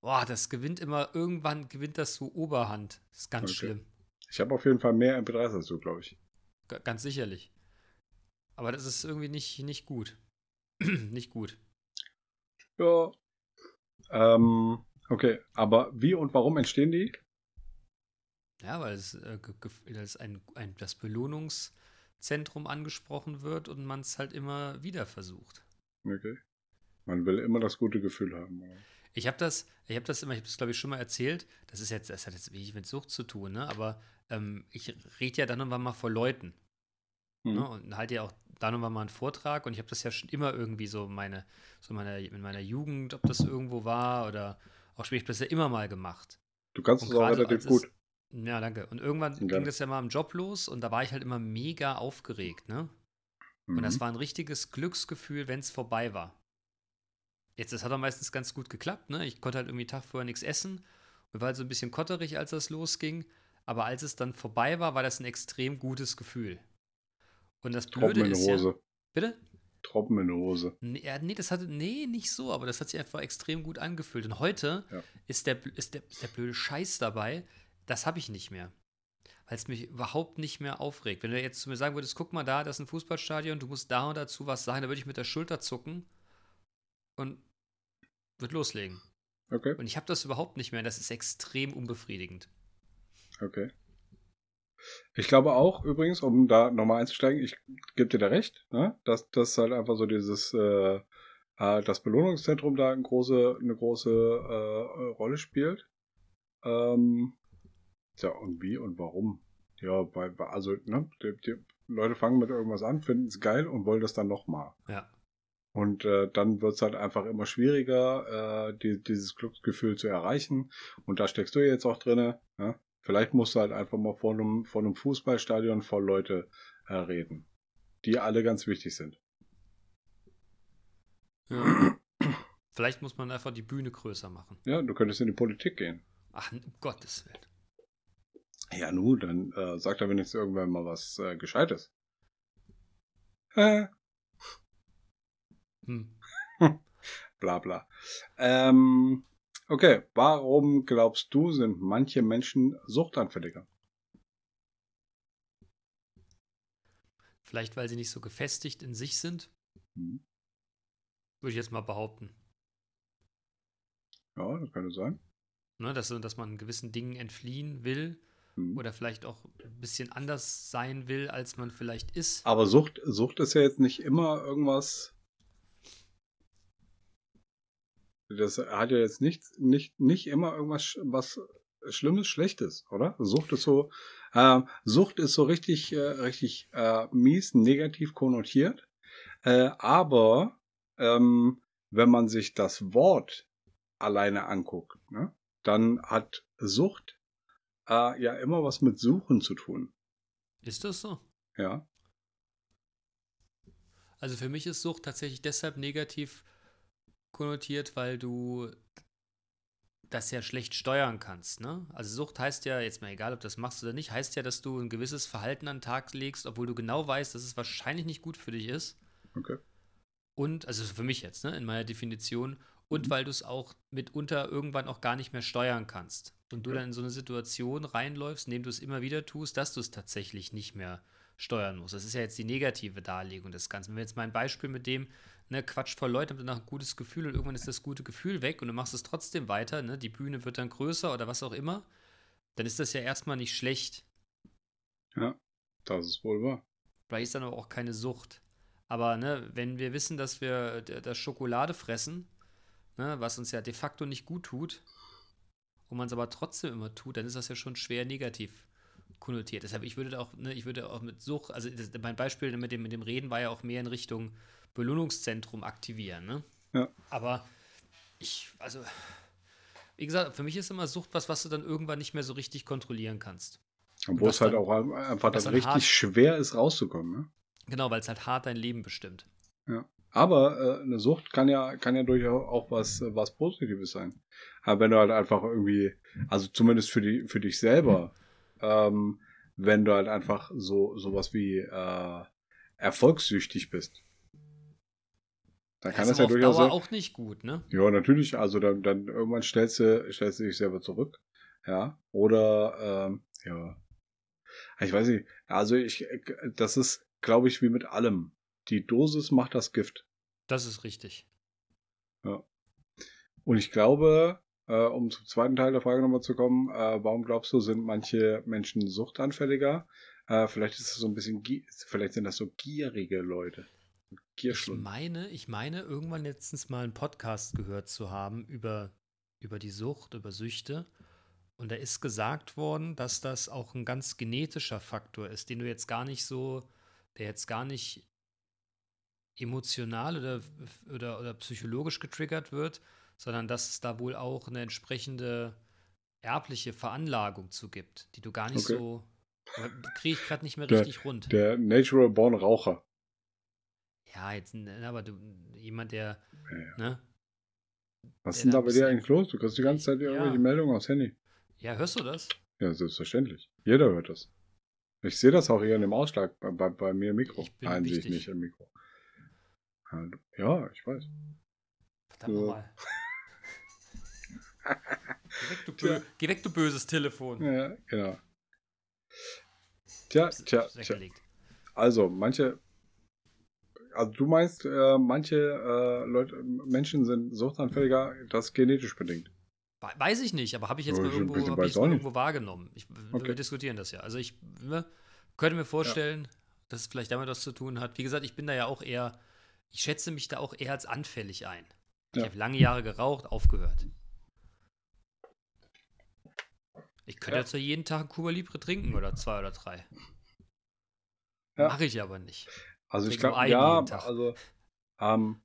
Boah, das gewinnt immer, irgendwann gewinnt das so Oberhand. Das ist ganz Okay. schlimm. Ich habe auf jeden Fall mehr MP3s als du, glaube ich. G ganz sicherlich. Aber das ist irgendwie nicht, nicht gut. nicht gut. Ja. Ähm, okay, aber wie und warum entstehen die? Ja, weil es, äh, dass ein, ein, das Belohnungszentrum angesprochen wird und man es halt immer wieder versucht. Okay. Man will immer das gute Gefühl haben. oder? Ich habe das, ich habe das immer, ich habe das glaube ich schon mal erzählt. Das ist jetzt, das hat jetzt wenig mit Sucht zu tun, ne? Aber ähm, ich rede ja dann und wann mal vor Leuten, Hm. ne? Und halte ja auch und wann mal einen Vortrag. Und ich habe das ja schon immer irgendwie so meine, so meiner, in meiner Jugend, ob das irgendwo war oder auch später, ich das ja immer mal gemacht. Du kannst Und es auch relativ gut. es- Ja, danke. Und irgendwann Gerne. ging das ja mal im Job los und da war ich halt immer mega aufgeregt, ne? Und das Mhm. war ein richtiges Glücksgefühl, wenn es vorbei war. Jetzt, das hat auch meistens ganz gut geklappt, ne? Ich konnte halt irgendwie Tag vorher nichts essen und war halt so ein bisschen kotterig, als das losging. Aber als es dann vorbei war, war das ein extrem gutes Gefühl. Und das Tropfen Blöde in ist ja. Hose. Bitte? Tropfen in die Hose. Nee, ja, nee, das hatte, nee, nicht so, aber das hat sich einfach extrem gut angefühlt. Und heute Ja. ist, der, ist, der, ist der blöde Scheiß dabei, das habe ich nicht mehr. Weil es mich überhaupt nicht mehr aufregt. Wenn du jetzt zu mir sagen würdest, guck mal da, das ist ein Fußballstadion, du musst da und dazu was sagen, da würde ich mit der Schulter zucken und würde loslegen. Okay, Und ich habe das überhaupt nicht mehr. Das ist extrem unbefriedigend. okay. Ich glaube auch, übrigens, um da nochmal einzusteigen, ich gebe dir da recht, ne? dass das halt einfach so dieses, äh, äh, das Belohnungszentrum da eine große, eine große äh, Rolle spielt. Ähm, ja, und wie und warum? Ja, bei, bei- also, ne, die, die Leute fangen mit irgendwas an, finden es geil und wollen das dann nochmal. Ja. Und äh, dann wird es halt einfach immer schwieriger, äh, die, dieses Glücksgefühl zu erreichen. Und da steckst du jetzt auch drinne. Ja? Vielleicht musst du halt einfach mal vor einem, vor einem Fußballstadion voll Leute äh, reden, die alle ganz wichtig sind. ja. Vielleicht muss man einfach die Bühne größer machen. Ja, du könntest in die Politik gehen. Ach, um Gottes Willen. Ja, nu, dann äh, sagt er wenigstens irgendwann mal was äh, Gescheites. Äh, Hm. bla bla. Ähm, okay, warum glaubst du, sind manche Menschen suchtanfälliger? Vielleicht, weil sie nicht so gefestigt in sich sind, Hm. würde ich jetzt mal behaupten. Ja, das könnte sein. Ne, dass, dass man gewissen Dingen entfliehen will Hm. oder vielleicht auch ein bisschen anders sein will, als man vielleicht ist. Aber Sucht, Sucht ist ja jetzt nicht immer irgendwas. Das hat ja jetzt nicht, nicht, nicht immer irgendwas was Schlimmes, Schlechtes, oder? Sucht ist so, Ähm, Sucht ist so richtig, äh, richtig äh, mies, negativ konnotiert. Äh, aber ähm, wenn man sich das Wort alleine anguckt, ne, dann hat Sucht äh, ja immer was mit Suchen zu tun. Ist das so? Ja. Also für mich ist Sucht tatsächlich deshalb negativ konnotiert, weil du das ja schlecht steuern kannst. Ne? Also Sucht heißt ja, jetzt mal egal, ob das machst oder nicht, heißt ja, dass du ein gewisses Verhalten an den Tag legst, obwohl du genau weißt, dass es wahrscheinlich nicht gut für dich ist. Okay. Und, also für mich jetzt, ne, in meiner Definition, und weil du es auch mitunter irgendwann auch gar nicht mehr steuern kannst. Und du Okay. dann in so eine Situation reinläufst, indem du es immer wieder tust, dass du es tatsächlich nicht mehr steuern musst. Das ist ja jetzt die negative Darlegung des Ganzen. Wenn wir jetzt mal ein Beispiel mit dem, ne, Quatsch voll Leute, haben danach ein gutes Gefühl und irgendwann ist das gute Gefühl weg und du machst es trotzdem weiter, ne, die Bühne wird dann größer oder was auch immer, dann ist das ja erstmal nicht schlecht. Ja, das ist wohl wahr. Vielleicht ist dann aber auch keine Sucht. Aber ne, wenn wir wissen, dass wir das Schokolade fressen, ne, was uns ja de facto nicht gut tut, und man es aber trotzdem immer tut, dann ist das ja schon schwer negativ konnotiert. Deshalb, ich würde auch, ne, ich würde auch mit Sucht, also das, mein Beispiel mit dem, mit dem Reden war ja auch mehr in Richtung Belohnungszentrum aktivieren, ne? Ja. Aber ich, also, wie gesagt, für mich ist immer Sucht was, was du dann irgendwann nicht mehr so richtig kontrollieren kannst. Obwohl Was es halt auch einfach dann dann richtig hart- schwer ist, rauszukommen. Ne? Genau, weil es halt hart dein Leben bestimmt. Aber äh, eine Sucht kann ja, kann ja durchaus auch was, äh, was Positives sein. Aber wenn du halt einfach irgendwie, also zumindest für die, für dich selber, ähm, wenn du halt einfach so sowas wie äh, erfolgssüchtig bist, dann kann ist das ja durchaus Dauer sein. auch nicht gut, ne? Ja, natürlich. Also dann, dann irgendwann stellst du, stellst du dich selber zurück. Ja. Oder ähm, ja. Ich weiß nicht. Also ich, das ist, glaube ich, wie mit allem. Die Dosis macht das Gift. Das ist richtig. Und ich glaube, äh, um zum zweiten Teil der Frage nochmal zu kommen, äh, warum glaubst du, sind manche Menschen suchtanfälliger? Äh, vielleicht ist es so ein bisschen, vielleicht sind das so gierige Leute. Ich Gierschlund. meine, ich meine, irgendwann letztens mal einen Podcast gehört zu haben über, über die Sucht, über Süchte. Und da ist gesagt worden, dass das auch ein ganz genetischer Faktor ist, den du jetzt gar nicht so, der jetzt gar nicht emotional oder, oder, oder psychologisch getriggert wird, sondern dass es da wohl auch eine entsprechende erbliche Veranlagung zu gibt, die du gar nicht Okay. so, kriege ich gerade nicht mehr Der- richtig rund. Der Natural Born Raucher. Ja, jetzt, aber du, jemand, der, Ja, ja. ne? Was ist denn da bei dir eigentlich los? Du kriegst die ganze Zeit Ja. irgendwelche Meldungen aufs Handy. Ja, hörst du das? Ja, selbstverständlich. Jeder hört das. Ich sehe das auch hier in dem Ausschlag bei, bei, bei mir im Mikro. Ich bin Nein, sehe ich nicht im Mikro. Ja, Ja, ich weiß. Verdammt Ja. nochmal. Geh weg, Geh weg, du böses Telefon. Ja, genau. Tja, tja, tja. Also, manche. Also, du meinst, äh, manche äh, Leute, Menschen sind suchtanfälliger, das genetisch bedingt. We- Weiß ich nicht, aber habe ich jetzt Ja, mal irgendwo, hab ich irgendwo wahrgenommen. Ich, Okay. Wir diskutieren das ja. Also ich ne, könnte mir vorstellen, dass es vielleicht damit was zu tun hat. Wie gesagt, ich bin da ja auch eher, ich schätze mich da auch eher als anfällig ein. Ich Ja. habe lange Jahre geraucht, aufgehört. Ich könnte Ja. jetzt ja jeden Tag ein Cuba Libre trinken oder zwei oder drei. Ja. Mache ich aber nicht. Also, ich glaube, ja, Tag. also, ähm,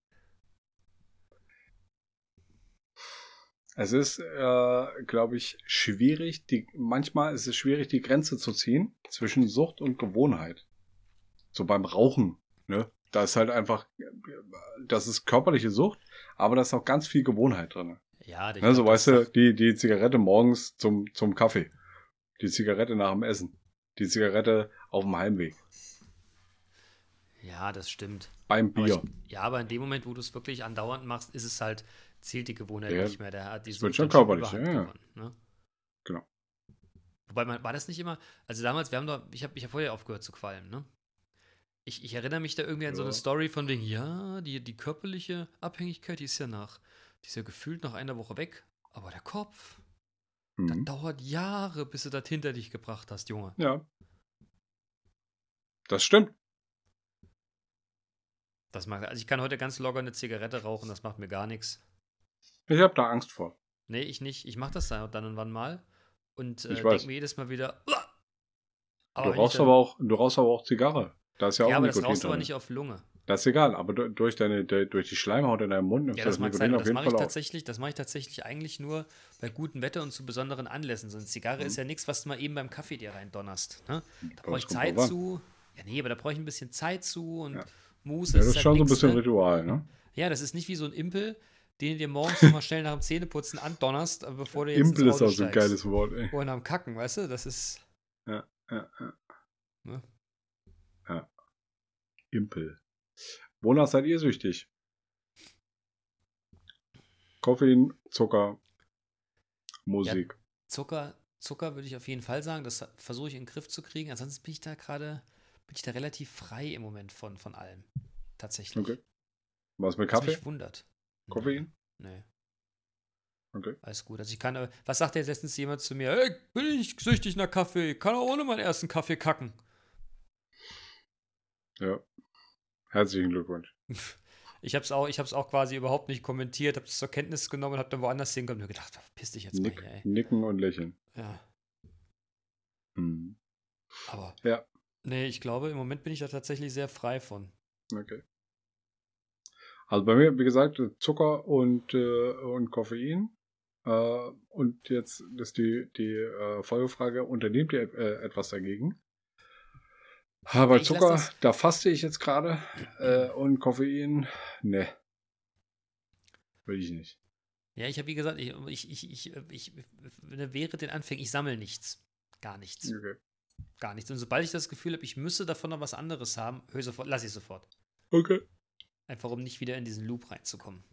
es ist, äh, glaube ich, schwierig, die, manchmal ist es schwierig, die Grenze zu ziehen zwischen Sucht und Gewohnheit. So beim Rauchen, ne? Da ist halt einfach, das ist körperliche Sucht, aber da ist auch ganz viel Gewohnheit drin. Ja, Ne, so weißt du, die, die Zigarette morgens zum, zum Kaffee. Die Zigarette nach dem Essen. Die Zigarette auf dem Heimweg. Ja, das stimmt. Beim Aber Bier. ich, ja, aber in dem Moment, wo du es wirklich andauernd machst, ist es halt, zählt die Gewohnheit Ja, nicht mehr. Der hat die Sucht schon körperlich, ja, ja. gewonnen, ne? Genau. Wobei man, war das nicht immer, also damals, wir haben doch, ich habe ich hab vorher aufgehört zu qualmen, ne? Ich, ich erinnere mich da irgendwie an so eine Ja. Story von wegen, ja, die, die körperliche Abhängigkeit, die ist ja nach, die ist ja gefühlt nach einer Woche weg, aber der Kopf, das Mhm. dauert Jahre, bis du das hinter dich gebracht hast, Junge. Ja. Das stimmt. Das macht, also ich kann heute ganz locker eine Zigarette rauchen, das macht mir gar nichts. Ich habe da Angst vor. Nee, ich nicht. Ich mache das dann dann und wann mal. Und äh, denke mir jedes Mal wieder, "Uah!" Aber du rauchst dann- aber auch, du rauchst aber auch Zigarre. Da ist ja auch Ja, aber das Nikotin rauchst du aber nicht auf Lunge. Das ist egal, aber du- durch deine, de- durch die Schleimhaut in deinem Mund nimmst Ja, das das mag sein, das mache ich tatsächlich, das mache ich tatsächlich eigentlich nur bei gutem Wetter und zu besonderen Anlässen. So eine Zigarre Mhm. ist ja nichts, was du mal eben beim Kaffee dir rein donnerst. Ne? Da brauche das ich Zeit zu. Ja, nee, aber da brauche ich ein bisschen Zeit zu und Ja. Muße. Ja, das ist schon so ein bisschen ne? Ritual, ne? Ja, das ist nicht wie so ein Impel, den du dir morgens noch mal schnell nach dem Zähneputzen andonnerst, aber bevor du jetzt Impel ins ist Auto auch so ein geiles Wort, ey. Oder am Kacken, weißt du? Das ist. Ja, ja. Ne? Ja. Impel. Wonach seid ihr süchtig? Koffein, Zucker, Musik. Zucker, Zucker würde ich auf jeden Fall sagen. Das versuche ich in den Griff zu kriegen. Ansonsten bin ich da gerade, bin ich da relativ frei im Moment von, von allem. Tatsächlich. Okay. Was mit Was Kaffee? mich wundert. Koffein? Nee, Okay. alles gut. Also ich kann, äh, was sagt jetzt letztens jemand zu mir? Ey, bin ich süchtig nach Kaffee? Kann auch ohne meinen ersten Kaffee kacken. Ja. Herzlichen Glückwunsch. Ich habe es auch, ich hab's auch quasi überhaupt nicht kommentiert, habe es zur Kenntnis genommen und habe dann woanders hingekommen und mir gedacht, piss dich jetzt Nick, mal hier, ey. nicken und lächeln. Ja, Hm. aber. Ja. Nee, ich glaube, im Moment bin ich da tatsächlich sehr frei von. Okay. Also bei mir, wie gesagt, Zucker und, äh, und Koffein. Äh, und jetzt ist die, die äh, Folgefrage, unternehmt ihr äh, etwas dagegen? Aber Ich Zucker, das- da faste ich jetzt gerade. Äh, und Koffein, ne. Will ich nicht. Ja, ich habe wie gesagt, ich, ich, ich, ich, ich, ich wäre den Anfängen, ich sammle nichts. Gar nichts. Okay. Gar nichts. Und sobald ich das Gefühl habe, ich müsste davon noch was anderes haben, höre sofort, lass ich sofort. Okay. Einfach um nicht wieder in diesen Loop reinzukommen.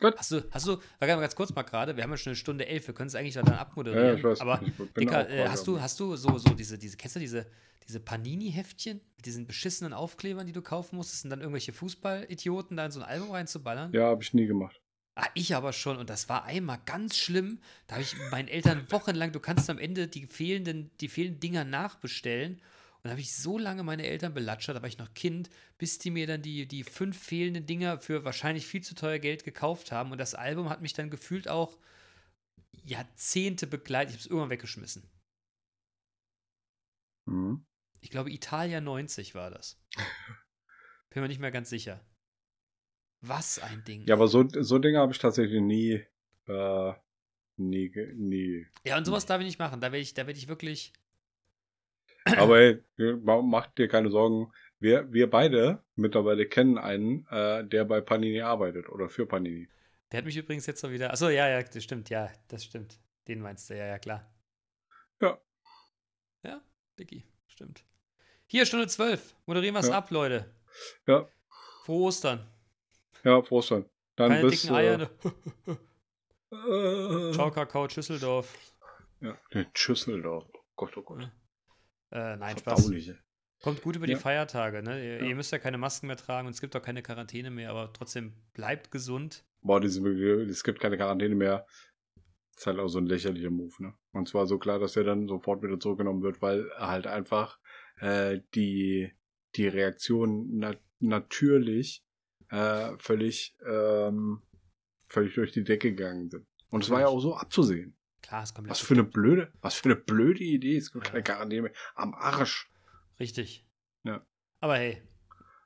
Gut. Hast du, hast du, warte mal ganz kurz mal gerade, wir haben ja schon eine Stunde elf, wir können es eigentlich dann abmoderieren. Ja, ich weiß. Aber ich Dicker, äh, hast du, hast du so, so diese, diese, kennst du diese, diese Panini-Heftchen mit diesen beschissenen Aufklebern, die du kaufen musstest, und dann irgendwelche Fußball-Idioten da in so ein Album reinzuballern? Ja, habe ich nie gemacht. Ah, ich aber schon. Und das war einmal ganz schlimm. Da habe ich meinen Eltern wochenlang, du kannst am Ende die fehlenden, die fehlenden Dinger nachbestellen. Und da habe ich so lange meine Eltern belatschert, da war ich noch Kind, bis die mir dann die, die fünf fehlenden Dinger für wahrscheinlich viel zu teuer Geld gekauft haben. Und das Album hat mich dann gefühlt auch Jahrzehnte begleitet. Ich habe es irgendwann weggeschmissen. Mhm. Ich glaube, Italia 90 war das. Bin mir nicht mehr ganz sicher. Was ein Ding. Ja, aber so, so Dinge habe ich tatsächlich nie, äh, nie, nie. Ja, und sowas darf ich nicht machen. Da werde ich, da werde ich wirklich. Aber hey, macht dir keine Sorgen. Wir, wir beide mittlerweile kennen einen, äh, der bei Panini arbeitet oder für Panini. Der hat mich übrigens jetzt so wieder. Achso, ja, ja, das stimmt, ja, das stimmt. Den meinst du, ja, ja, klar. Ja. Ja, Dicky, stimmt. Hier, Stunde 12. Moderieren wir es Ja. ab, Leute. Ja. Frohe Ostern. Ja, Prost dann. Dann Keine bis. dicken Eier. ne? Äh, Ciao, Kakao, Schüsseldorf. Ja, den Schüsseldorf. Oh Gott, oh Gott. Äh, nein, Spaß. Kommt gut über Ja. die Feiertage, ne? Ihr, Ja. ihr müsst ja keine Masken mehr tragen und es gibt auch keine Quarantäne mehr, aber trotzdem bleibt gesund. Boah, diese, es gibt keine Quarantäne mehr. Ist halt auch so ein lächerlicher Move, ne? Und zwar so klar, dass er dann sofort wieder zurückgenommen wird, weil halt einfach äh, die, die Reaktionen na natürlich äh, völlig, ähm, völlig durch die Decke gegangen sind. Und es war ja auch so abzusehen. Klar, es kommt Was für eine blöde, was für eine blöde Idee. Es gibt Ja. keine Quarantäne mehr. Am Arsch. Richtig. Ja. Aber hey,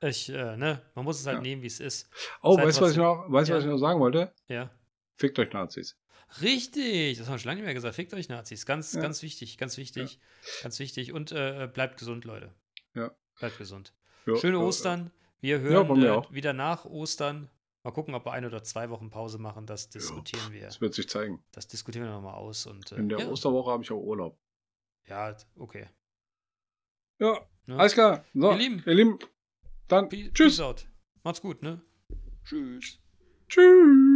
ich, äh, ne, man muss es halt Ja. nehmen, wie es ist. Oh, Seid weißt du, was ich noch, weißt du, was Ja. ich noch sagen wollte? Ja. Fickt euch Nazis. Richtig, das haben wir schon lange nicht mehr gesagt. Fickt euch Nazis. Ganz, Ja. ganz wichtig, ganz wichtig, ganz wichtig. Und äh, bleibt gesund, Leute. Ja. Bleibt gesund. Ja, Schöne ja, Ostern. Wir Ja, hören mir äh, wieder nach Ostern. Mal gucken, ob wir ein oder zwei Wochen Pause machen. Das diskutieren wir. Das wird sich zeigen. Das diskutieren wir nochmal aus. Und, äh, In der ja, Osterwoche habe ich auch Urlaub. ja, okay. Ja, Ne? alles klar. So, Ihr Lieben. ihr Lieben, dann Peace, tschüss. Peace out. Macht's gut, ne? Tschüss. Tschüss.